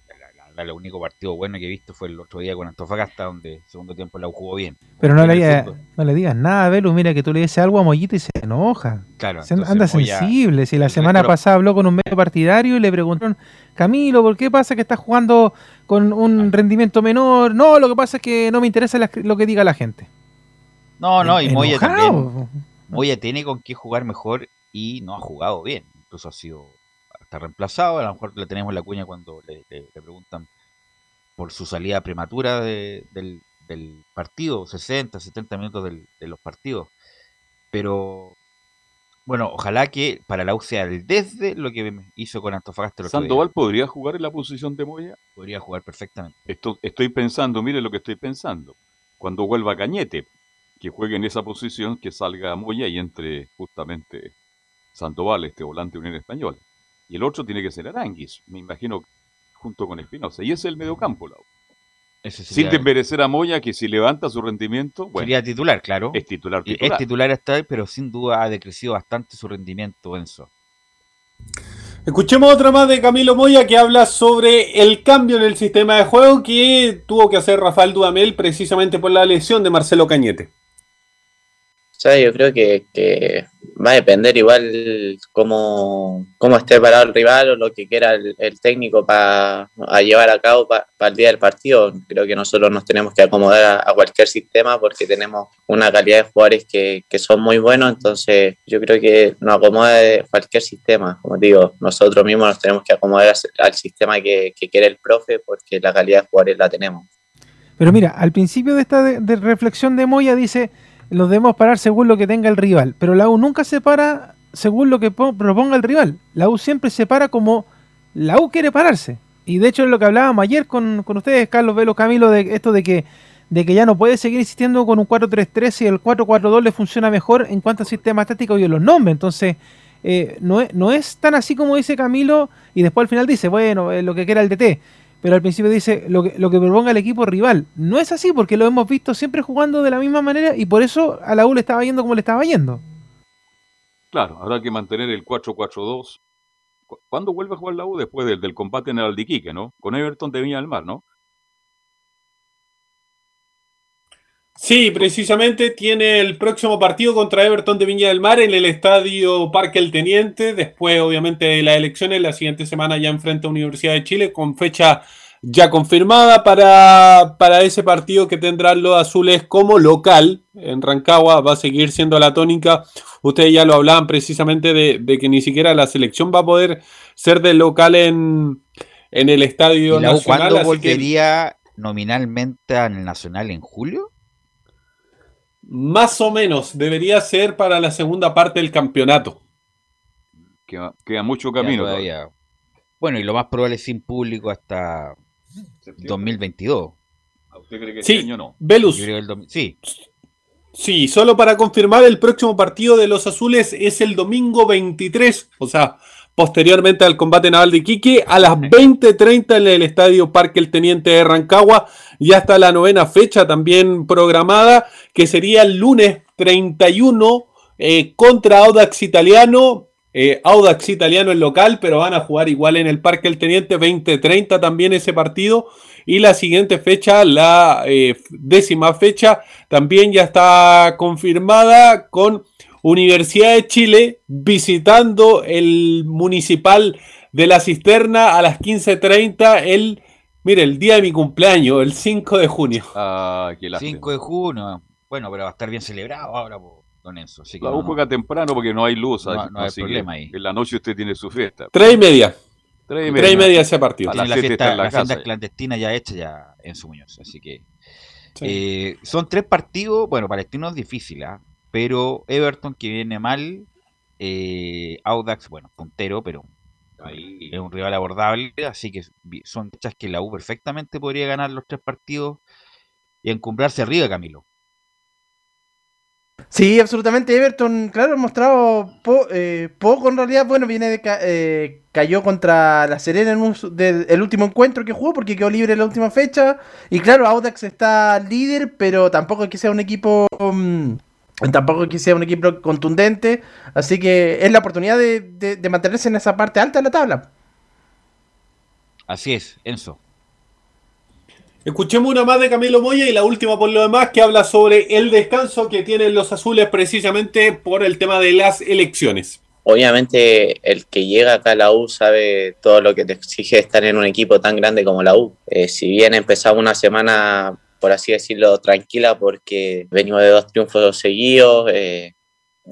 el único partido bueno que he visto fue el otro día con Antofagasta, donde el segundo tiempo la jugó bien. Pero no En le, no le digas nada, Velu. Mira que tú le dices algo a Mollito y se enoja. Claro, Se entonces anda Moya- sensible. Si la semana pasada habló con un medio partidario y le preguntaron, Camilo, ¿por qué pasa que estás jugando con un rendimiento menor? No, lo que pasa es que no me interesa la- lo que diga la gente. No, no, y Moya también. Moya tiene con qué jugar mejor y no ha jugado bien. Incluso ha sido hasta reemplazado. A lo mejor le tenemos la cuña cuando le, le- le preguntan por su salida prematura de- del, del partido, 60, 70 minutos del- de los partidos. Pero bueno, ojalá que para la U sea el desde lo que hizo con Antofagasta. ¿Sandoval podría jugar en la posición de Moya? Podría jugar perfectamente. Esto, estoy pensando, mire lo que estoy pensando. Cuando vuelva Cañete, que juegue en esa posición, que salga Moya y entre justamente Sandoval, este volante de Unión Española. Y el otro tiene que ser Aranguis, me imagino, junto con Espinosa. Y ese es el mediocampo, Lau. Ese Sin desmerecer a Moya, que si levanta su rendimiento, bueno, Sería titular, claro. es titular, titular. Es titular hasta ahí, pero sin duda ha decrecido bastante su rendimiento, Enzo. Escuchemos otra más de Camilo Moya que habla sobre el cambio en el sistema de juego que tuvo que hacer Rafael Dudamel precisamente por la lesión de Marcelo Cañete. Sea, yo creo que, que va a depender igual cómo, cómo esté parado el rival o lo que quiera el, técnico para llevar a cabo para el día del partido. Creo que nosotros nos tenemos que acomodar a, cualquier sistema porque tenemos una calidad de jugadores que, que son muy buenos, entonces yo creo que nos acomoda cualquier sistema. Como digo, nosotros mismos nos tenemos que acomodar al, sistema que, que quiere el profe porque la calidad de jugadores la tenemos. Pero mira, al principio de esta de reflexión de Moya dice, los debemos parar según lo que tenga el rival, pero la U nunca se para según lo que po- proponga el rival. La U siempre se para como la U quiere pararse. Y de hecho es lo que hablábamos ayer con, con ustedes, Carlos Velo, Camilo, de esto de que, de que ya no puede seguir insistiendo con un 4-3-3 si el 4-4-2 le funciona mejor en cuanto a sistemas tácticos y los nombres. Entonces, eh, no, es, no es tan así como dice Camilo y después al final dice, bueno, eh, lo que quiera el DT. Pero al principio dice lo que, lo que proponga el equipo rival. No es así porque lo hemos visto siempre jugando de la misma manera y por eso a la U le estaba yendo como le estaba yendo. Claro, habrá que mantener el 4-4-2. ¿Cu- ¿Cuándo vuelve a jugar la U? Después del, del combate en el Aldiquique, ¿no? Con Everton de Viña del Mar, ¿no? Sí, precisamente tiene el próximo partido contra Everton de Viña del Mar en el estadio Parque El Teniente. Después, obviamente, de las elecciones, la siguiente semana ya enfrenta a Universidad de Chile con fecha ya confirmada para, para ese partido que tendrán los azules como local en Rancagua. Va a seguir siendo la tónica. Ustedes ya lo hablaban precisamente de, de que ni siquiera la selección va a poder ser de local en, en el estadio ¿Y la U nacional. cuándo que- volvería nominalmente al Nacional en julio? Más o menos, debería ser para la segunda parte del campeonato. Queda, queda mucho Ya camino. todavía. Bueno, y lo más probable es sin público hasta 2022. ¿Usted cree que Sí, este año no? Velus. Sí, Sí, solo para confirmar, el próximo partido de los azules es el domingo 23, o sea, posteriormente al combate naval de Iquique, a las 20.30 en el estadio Parque El Teniente de Rancagua. Ya está la novena fecha también programada, que sería el lunes 31 eh, contra Audax Italiano. Eh, Audax Italiano en local, pero van a jugar igual en el Parque El Teniente 2030 también ese partido. Y la siguiente fecha, la eh, décima fecha, también ya está confirmada con Universidad de Chile visitando el municipal de la Cisterna a las 15.30 el, mire, el día de mi cumpleaños, el 5 de junio. Ah, qué lástima. 5 de junio. Bueno, pero va a estar bien celebrado ahora, po, don Enzo. Así que La no, juega temprano porque no hay luz. No- así- no hay problema ahí. En la noche usted tiene su fiesta. Tres y media. Tres y Tres y media ese partido. A la siete fiesta, la la fiesta casa. clandestina ya hecha ya en su Muñoz. Así que eh, son tres partidos, bueno, Palestino es difícil, ¿ah? Pero Everton que viene mal, eh, Audax, bueno, puntero, pero Ahí. es un rival abordable, así que son fechas que la U perfectamente podría ganar los tres partidos y encumbrarse arriba, Camilo. Sí, absolutamente. Everton, claro, ha mostrado po- eh, poco en realidad. Bueno, viene de ca- eh, cayó contra la Serena en un del- el último encuentro que jugó porque quedó libre en la última fecha. Y claro, Audax está líder, pero tampoco es que sea un equipo. mm, tampoco que sea un equipo contundente. Así que es la oportunidad de, de- de mantenerse en esa parte alta de la tabla. Así es, Enzo. Escuchemos una más de Camilo Moya y la última por lo demás que habla sobre el descanso que tienen los azules precisamente por el tema de las elecciones. Obviamente el que llega acá a la U sabe todo lo que te exige estar en un equipo tan grande como la U. Eh, si bien empezamos una semana, por así decirlo, tranquila porque venimos de dos triunfos seguidos, eh,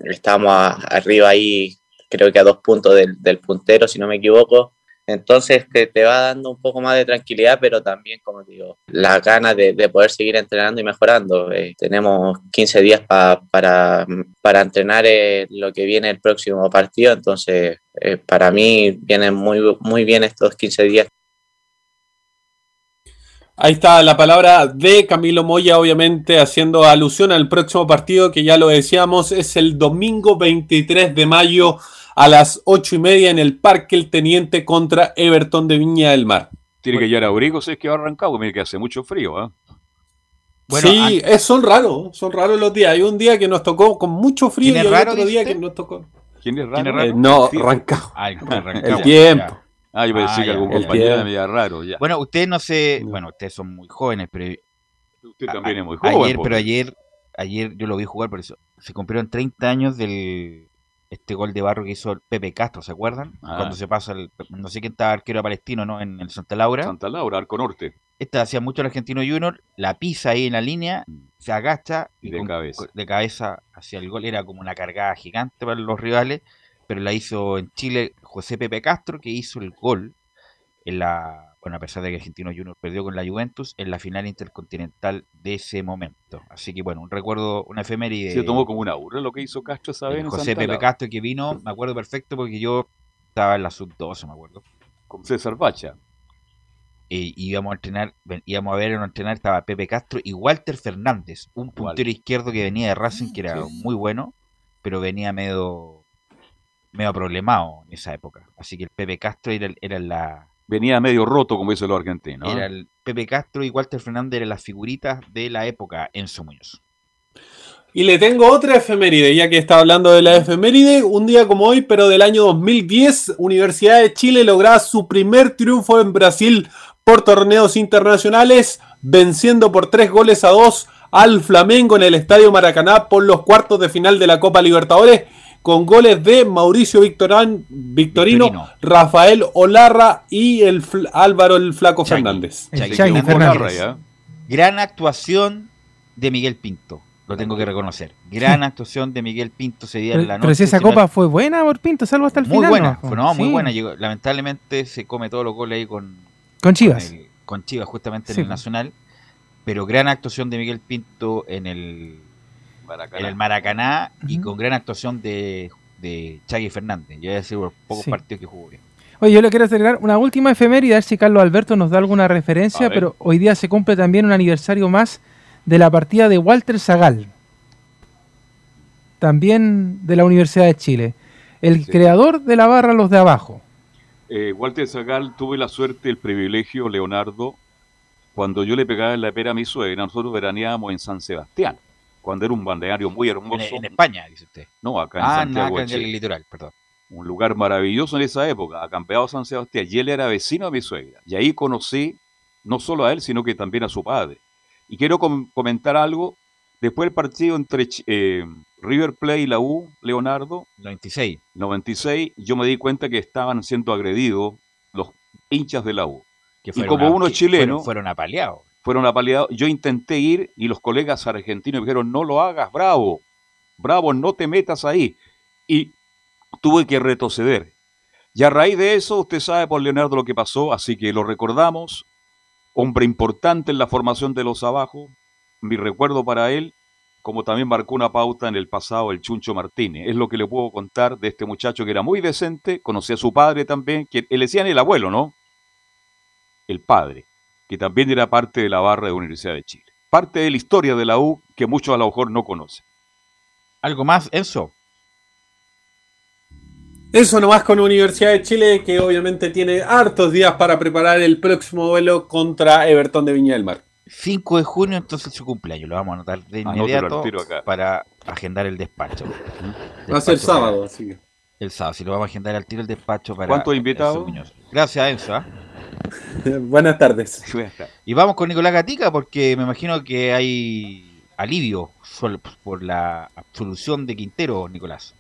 estamos a- arriba ahí creo que a dos puntos del, del puntero, si no me equivoco. Entonces te, te va dando un poco más de tranquilidad, pero también, como digo, las ganas de, de poder seguir entrenando y mejorando. Eh, tenemos 15 días pa- para, para entrenar eh, lo que viene el próximo partido, entonces eh, para mí vienen muy, muy bien estos 15 días. Ahí está la palabra de Camilo Moya, obviamente haciendo alusión al próximo partido que ya lo decíamos, es el domingo 23 de mayo a las 8 y media en el Parque El Teniente contra Everton de Viña del Mar. Tiene que llegar a Abrigos, es que va arrancado, mire que hace mucho frío, ¿ah? sí, es- son raros, son raros los días. Hay un día que nos tocó con mucho frío y ¿Quién es hay raro, otro día que nos tocó. ¿Quién es ¿Quién raro? es raro? Eh, no. Rancagua. Ah, el, El tiempo. Ah, yo pensé Ah, que algún compañero me iba raro. Ya. Bueno, ustedes no sé, bueno, ustedes son muy jóvenes, pero Usted también a- es muy joven. ayer, pero ayer, ayer yo lo vi jugar, por eso se cumplieron 30 años del este gol de barro que hizo el Pepe Castro, ¿se acuerdan? Ah. Cuando se pasa el, no sé quién estaba arquero palestino, ¿no? En el Santa Laura. Santa Laura, Arco Norte. Esta hacía mucho el argentino Junior, la pisa ahí en la línea, se agacha y de con- cabeza. de cabeza hacia el gol. Era como una cargada gigante para los rivales, pero la hizo en Chile José Pepe Castro, que hizo el gol en la bueno, a pesar de que Argentino Junior perdió con la Juventus en la final intercontinental de ese momento. Así que bueno, un recuerdo, una efeméride. Se tomó como una burla lo que hizo Castro esa vez en José Santa Pepe. Castro que vino, me acuerdo perfecto porque yo estaba en la sub-12, me acuerdo. Con César Bacha. Y íbamos a entrenar, íbamos a ver a entrenar, estaba Pepe Castro y Walter Fernández, un puntero izquierdo que venía de Racing, que era muy bueno, pero venía medio, medio problemado en esa época. Así que el Pepe Castro era, el- era la, Venía medio roto, como dicen los argentinos. ¿eh? era el Pepe Castro y Walter Fernández eran las figuritas de la época Enzo Muñoz. Y le tengo otra efeméride, ya que está hablando de la efeméride. Un día como hoy, pero del año 2010, Universidad de Chile lograba su primer triunfo en Brasil por torneos internacionales, venciendo por tres goles a dos al Flamengo en el Estadio Maracaná por los cuartos de final de la Copa Libertadores, con goles de Mauricio Victorán- Victorino, Victorino. Rafael Olarra y el Fl- Álvaro el Flaco Chagui. Fernández. Chagui Chagui Fernández. Fernández. Gran actuación de Miguel Pinto, lo tengo que reconocer. Gran actuación de Miguel Pinto ese día en la Pero, noche. pero si esa copa fue buena por Pinto, salvo hasta el muy final. buena, ¿no? fue- no, muy Sí. buena. Llegó- lamentablemente se come todos los goles ahí con, Con Chivas. el- con Chivas, justamente Sí, en el pues. Nacional. Pero gran actuación de Miguel Pinto en el Maracaná. en el Maracaná y con gran actuación de, de Chagui Fernández. Yo voy a decir los pocos Sí. partidos que jugó bien. Oye, yo le quiero agregar una última efeméride, a ver si Carlos Alberto nos da alguna referencia, pero hoy día se cumple también un aniversario más de la partida de Walter Zagal, también de la Universidad de Chile, el Sí. creador de la barra Los de Abajo. Eh, Walter Zagal, tuve la suerte, el privilegio, Leonardo, cuando yo le pegaba en la pera a mi suegra, nosotros veraneábamos en San Sebastián, cuando era un balneario muy hermoso. en España, dice usted. No, acá en Ah, no, Santiago acá de en el litoral, perdón. un lugar maravilloso en esa época, acampeado San Sebastián, y él era vecino de mi suegra. Y ahí conocí no solo a él, sino que también a su padre. Y quiero com- comentar algo. Después del partido entre eh, River Plate y la U, Leonardo, 96. 96, yo me di cuenta que estaban siendo agredidos los hinchas de la U. Que Y como a- uno chileno, Fueron, fueron apaleados. Fueron apaleados. Yo intenté ir y los colegas argentinos me dijeron, no lo hagas, bravo, bravo, no te metas ahí. Y tuve que retroceder. Y a raíz de eso, usted sabe por Leonardo lo que pasó, así que lo recordamos. Hombre importante en la formación de los abajo. Mi recuerdo para él, como también marcó una pauta en el pasado el Chuncho Martínez. Es lo que le puedo contar de este muchacho que era muy decente, conocía a su padre también, que le decían el abuelo, ¿no? El padre, que también era parte de la barra de la Universidad de Chile. Parte de la historia de la U que muchos a lo mejor no conocen. ¿Algo más, Enzo? Eso nomás con Universidad de Chile, que obviamente tiene hartos días para preparar el próximo duelo contra Everton de Viña del Mar. 5 de junio, entonces su cumpleaños. Lo vamos a anotar de inmediato acá. para agendar el despacho. Va a ser Despacho sábado, para- así que. El sábado, si lo vamos a agendar al tiro el despacho para. ¿Cuántos invitados? Gracias, Enzo. ¿ah? Buenas tardes. Y vamos con Nicolás Gatica porque me imagino que hay alivio por la absolución de Quintero, Nicolás.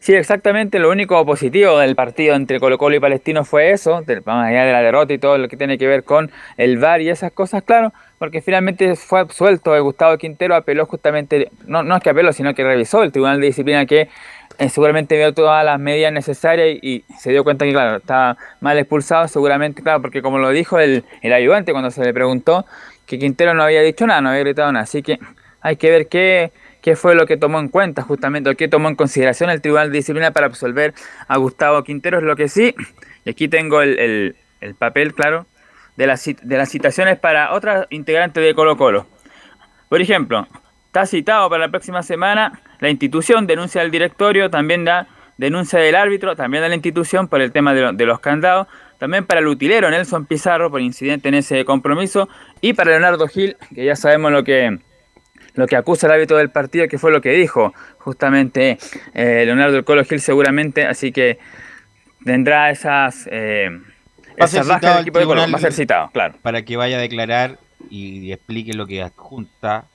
Sí, exactamente. Lo único positivo del partido entre Colo Colo y Palestino fue eso, de- más allá de la derrota y todo lo que tiene que ver con el VAR y esas cosas, claro, porque finalmente fue absuelto. Gustavo Quintero apeló justamente, no, no es que apeló, sino que revisó el Tribunal de Disciplina que seguramente vio todas las medidas necesarias y, se dio cuenta que, claro, estaba mal expulsado, seguramente, claro, porque como lo dijo el, el ayudante cuando se le preguntó, que Quintero no había dicho nada, no había gritado nada. Así que hay que ver qué, qué fue lo que tomó en cuenta justamente, o qué tomó en consideración el Tribunal de Disciplina para absolver a Gustavo Quintero. Es lo que sí, y aquí tengo el, el- el papel, claro, de las, de las citaciones para otras integrantes de Colo Colo. Por ejemplo, está citado para la próxima semana la institución, denuncia del directorio, también da denuncia del árbitro, también de la institución por el tema de, lo- de los candados, también para el utilero Nelson Pizarro por incidente en ese compromiso. Y para Leonardo Gil, que ya sabemos lo que lo que acusa el árbitro del partido, que fue lo que dijo justamente eh, Leonardo del Colo Gil seguramente, así que tendrá esas, eh, esas bajas del al equipo de Colo, va a ser citado, claro. Para que vaya a declarar y explique lo que adjunta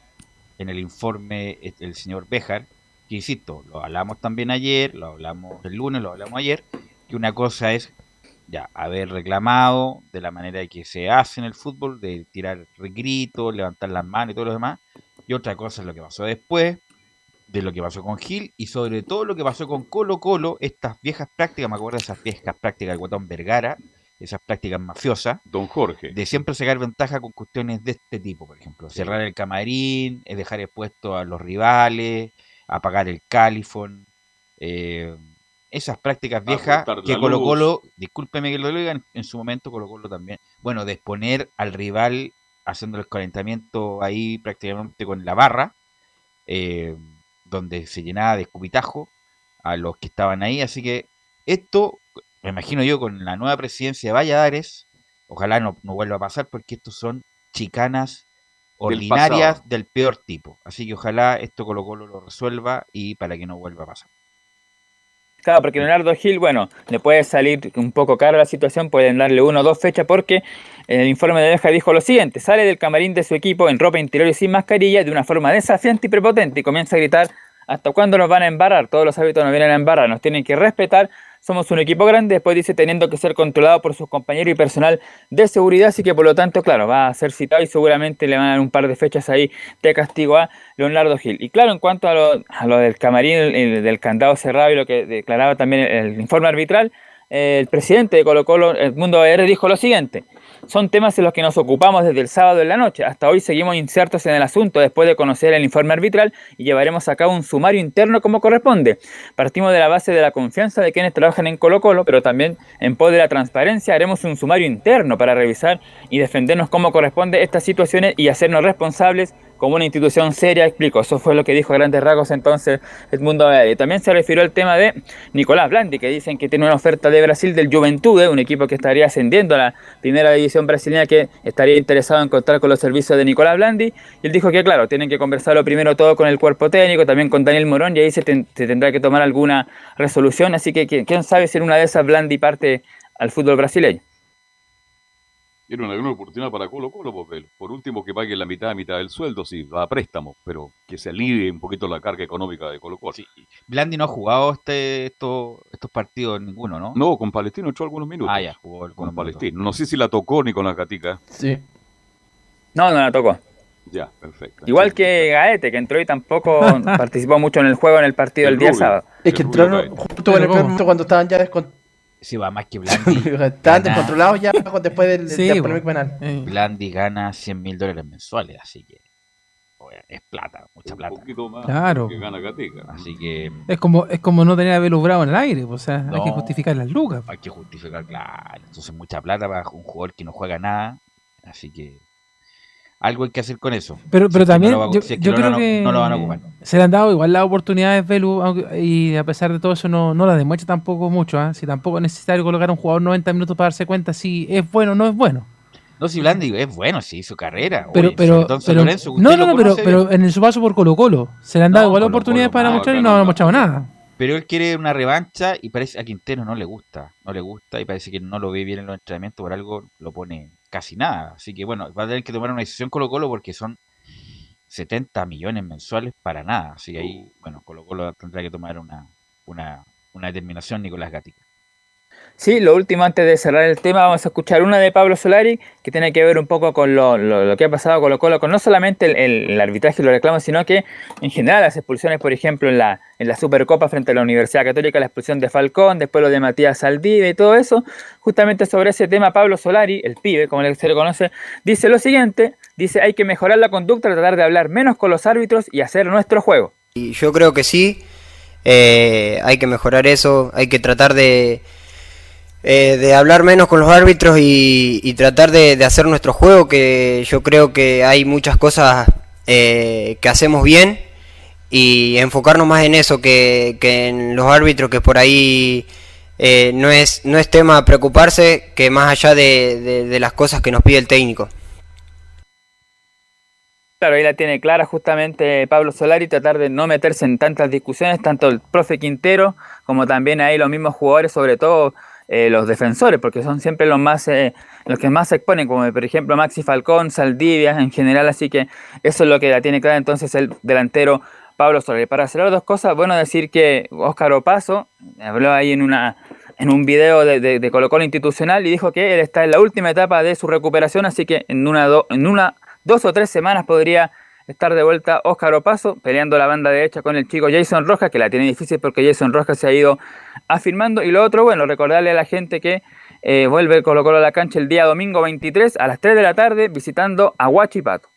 en el informe eh, el señor Bejar, que insisto, lo hablamos también ayer, lo hablamos el lunes, lo hablamos ayer, que una cosa es ya haber reclamado de la manera que se hace en el fútbol, de tirar gritos, levantar las manos y todo lo demás, y otra cosa es lo que pasó después, de lo que pasó con Gil y sobre todo lo que pasó con Colo Colo, estas viejas prácticas, me acuerdo de esas viejas prácticas del Guatón Vergara, esas prácticas mafiosas. Don Jorge. De siempre sacar ventaja con cuestiones de este tipo, por ejemplo. Cerrar el camarín, es dejar expuesto a los rivales, apagar el califón. eh, esas prácticas viejas que Colo luz. Colo, discúlpeme que lo diga, en, en su momento Colo Colo también, bueno, de exponer al rival haciendo el calentamiento ahí prácticamente con la barra, eh, donde se llenaba de escupitajo a los que estaban ahí, así que esto, me imagino yo, con la nueva presidencia de Valladares, ojalá no, no vuelva a pasar porque estos son chicanas ordinarias pasado. del peor tipo, así que ojalá esto Colo Colo lo resuelva y para que no vuelva a pasar. Claro, porque Leonardo Gil, bueno, le puede salir un poco cara la situación, pueden darle una o dos fechas porque en el informe de Deja dijo lo siguiente, sale del camarín de su equipo en ropa interior y sin mascarilla de una forma desafiante y prepotente y comienza a gritar, ¿hasta cuándo nos van a embarrar? Todos los hábitos nos vienen a embarrar, nos tienen que respetar, somos un equipo grande, después dice teniendo que ser controlado por sus compañeros y personal de seguridad, así que por lo tanto, claro, va a ser citado y seguramente le van a dar un par de fechas ahí de castigo a Leonardo Gil. Y claro, en cuanto a lo, a lo del camarín, el- el- del candado cerrado y lo que declaraba también el, informe arbitral, eh, el presidente de Colo Colo, Edmundo AR, dijo lo siguiente. Son temas en los que nos ocupamos desde el sábado en la noche. Hasta hoy seguimos insertos en el asunto después de conocer el informe arbitral y llevaremos a cabo un sumario interno como corresponde. Partimos de la base de la confianza de quienes trabajan en Colo Colo, pero también en pos de la transparencia haremos un sumario interno para revisar y defendernos como corresponde estas situaciones y hacernos responsables como una institución seria, explico. Eso fue lo que dijo a grandes rasgos entonces Edmundo Valle. También se refirió al tema de Nicolás Blandi, que dicen que tiene una oferta de Brasil del Juventude, un equipo que estaría ascendiendo a la primera división brasileña, que estaría interesado en contar con los servicios de Nicolás Blandi. Y él dijo que, claro, tienen que conversarlo primero todo con el cuerpo técnico, también con Daniel Morón, y ahí se, ten- se tendrá que tomar alguna resolución. Así que- quién sabe si en una de esas Blandi parte al fútbol brasileño. Era una gran oportunidad para Colo Colo, porque por último que pague la mitad, mitad del sueldo, si va a préstamo, pero que se alivie un poquito la carga económica de Colo Colo. Blandi no ha jugado este, estos, estos partidos ninguno, ¿no? No, con Palestino echó algunos minutos. Ah, ya, jugó con minutos. Palestino. No sé si la tocó ni con la Catica. Sí. No, no la tocó. Ya, perfecto. Igual que Gaete, que entró y tampoco participó mucho en el juego en el partido El del día Rubio. sábado. Es que entraron justo en el momento cuando estaban ya descon- Sí, va más que Blandi. estaban gana- descontrolados ya después del, Sí, del polémico penal. Blandi gana 100 mil dólares mensuales, así que es plata, mucha plata. Un poquito más Claro. que gana Catica. Así que Es como, es como no tener a Velo Bravo en el aire, pues, o sea, hay No. que justificar las lucas. hay que justificar, claro. Entonces mucha plata para un jugador que no juega nada, así que algo hay que hacer con eso. Pero, no también va yo, si es que yo no creo que no lo van a ocupar. se le han dado igual las oportunidades Velu y a pesar de todo eso no, no la demuestra tampoco mucho. ¿ah? Si tampoco es necesario colocar a un jugador 90 minutos para darse cuenta si es bueno o no es bueno. No, si Blandi es bueno, sí, su carrera. Pero, oye, pero, pero- Lorenzo, no, no, no, pero, pero en su paso por Colo Colo se le han dado igual oportunidades para mostrar y no no, ha no. demostrado nada. Pero él quiere una revancha y parece a Quintero no le gusta. No le gusta y parece que no lo ve bien en los entrenamientos, por algo lo pone casi nada. Así que bueno, va a tener que tomar una decisión Colo Colo porque son 70 millones mensuales para nada. Así que ahí, bueno, Colo Colo tendrá que tomar una, una, una determinación Nicolás Gatica. Sí, lo último antes de cerrar el tema, vamos a escuchar una de Pablo Solari que tiene que ver un poco con lo, que ha pasado con Colo Colo, con no solamente el arbitraje y los reclamos, sino que en general las expulsiones, por ejemplo, en la, en la Supercopa frente a la Universidad Católica, la expulsión de Falcón, después lo de Matías Saldive y todo eso. Justamente sobre ese tema, Pablo Solari, el pibe, como se le conoce, dice lo siguiente, dice hay que mejorar la conducta, tratar de hablar menos con los árbitros y hacer nuestro juego. Y yo creo que sí, eh, hay que mejorar eso, hay que tratar de, eh, de hablar menos con los árbitros y, tratar de, de hacer nuestro juego, que yo creo que hay muchas cosas eh, que hacemos bien y enfocarnos más en eso que, que en los árbitros, que por ahí eh, no, es, no es tema preocuparse, que más allá de- de- de las cosas que nos pide el técnico. Claro, ahí la tiene clara justamente Pablo Solari, tratar de no meterse en tantas discusiones, tanto el profe Quintero como también ahí los mismos jugadores, sobre todo eh, los defensores, porque son siempre los más eh, los que más se exponen, como por ejemplo Maxi Falcón, Saldivia en general, así que eso es lo que la tiene clara entonces el delantero Pablo Solari. Para cerrar dos cosas, bueno decir que Óscar Opaso habló ahí en una en un video de, de, de Colo Colo institucional y dijo que él está en la última etapa de su recuperación, así que en una, do- en una dos o tres semanas podría estar de vuelta Óscar Opaso peleando la banda derecha con el chico Jason Rojas, que la tiene difícil porque Jason Rojas se ha ido afirmando. Y lo otro, bueno, recordarle a la gente que eh, vuelve Colo Colo a la cancha el día domingo 23 a las 3 de la tarde visitando a Huachipato.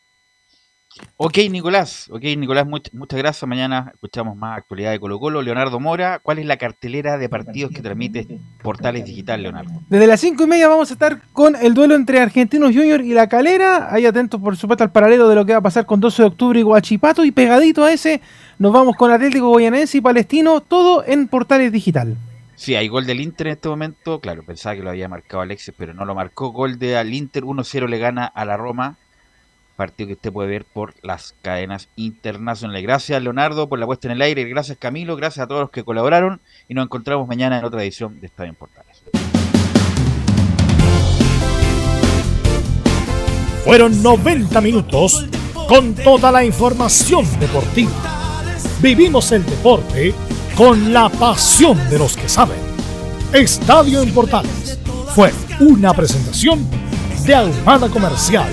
Ok, Nicolás. Ok, Nicolás, much- muchas gracias. Mañana escuchamos más actualidad de Colo Colo. Leonardo Mora, ¿cuál es la cartelera de partidos que transmite Portales Digital, Leonardo? Desde las 5 y media vamos a estar con el duelo entre Argentinos Junior y La Calera. Ahí atentos, por supuesto, al paralelo de lo que va a pasar con 12 de octubre y Guachipato. Y pegadito a ese, nos vamos con Atlético Goyanense y Palestino, todo en Portales Digital. Sí, hay gol del Inter en este momento. Claro, pensaba que lo había marcado Alexis, pero no lo marcó. Gol de al Inter 1-0 le gana a la Roma. Partido que usted puede ver por las cadenas internacionales. Gracias, Leonardo, por la puesta en el aire. Gracias, Camilo. Gracias a todos los que colaboraron. Y nos encontramos mañana en otra edición de Estadio en Portales. Fueron 90 minutos con toda la información deportiva. Vivimos el deporte con la pasión de los que saben. Estadio en Portales fue una presentación de Ahumada Comercial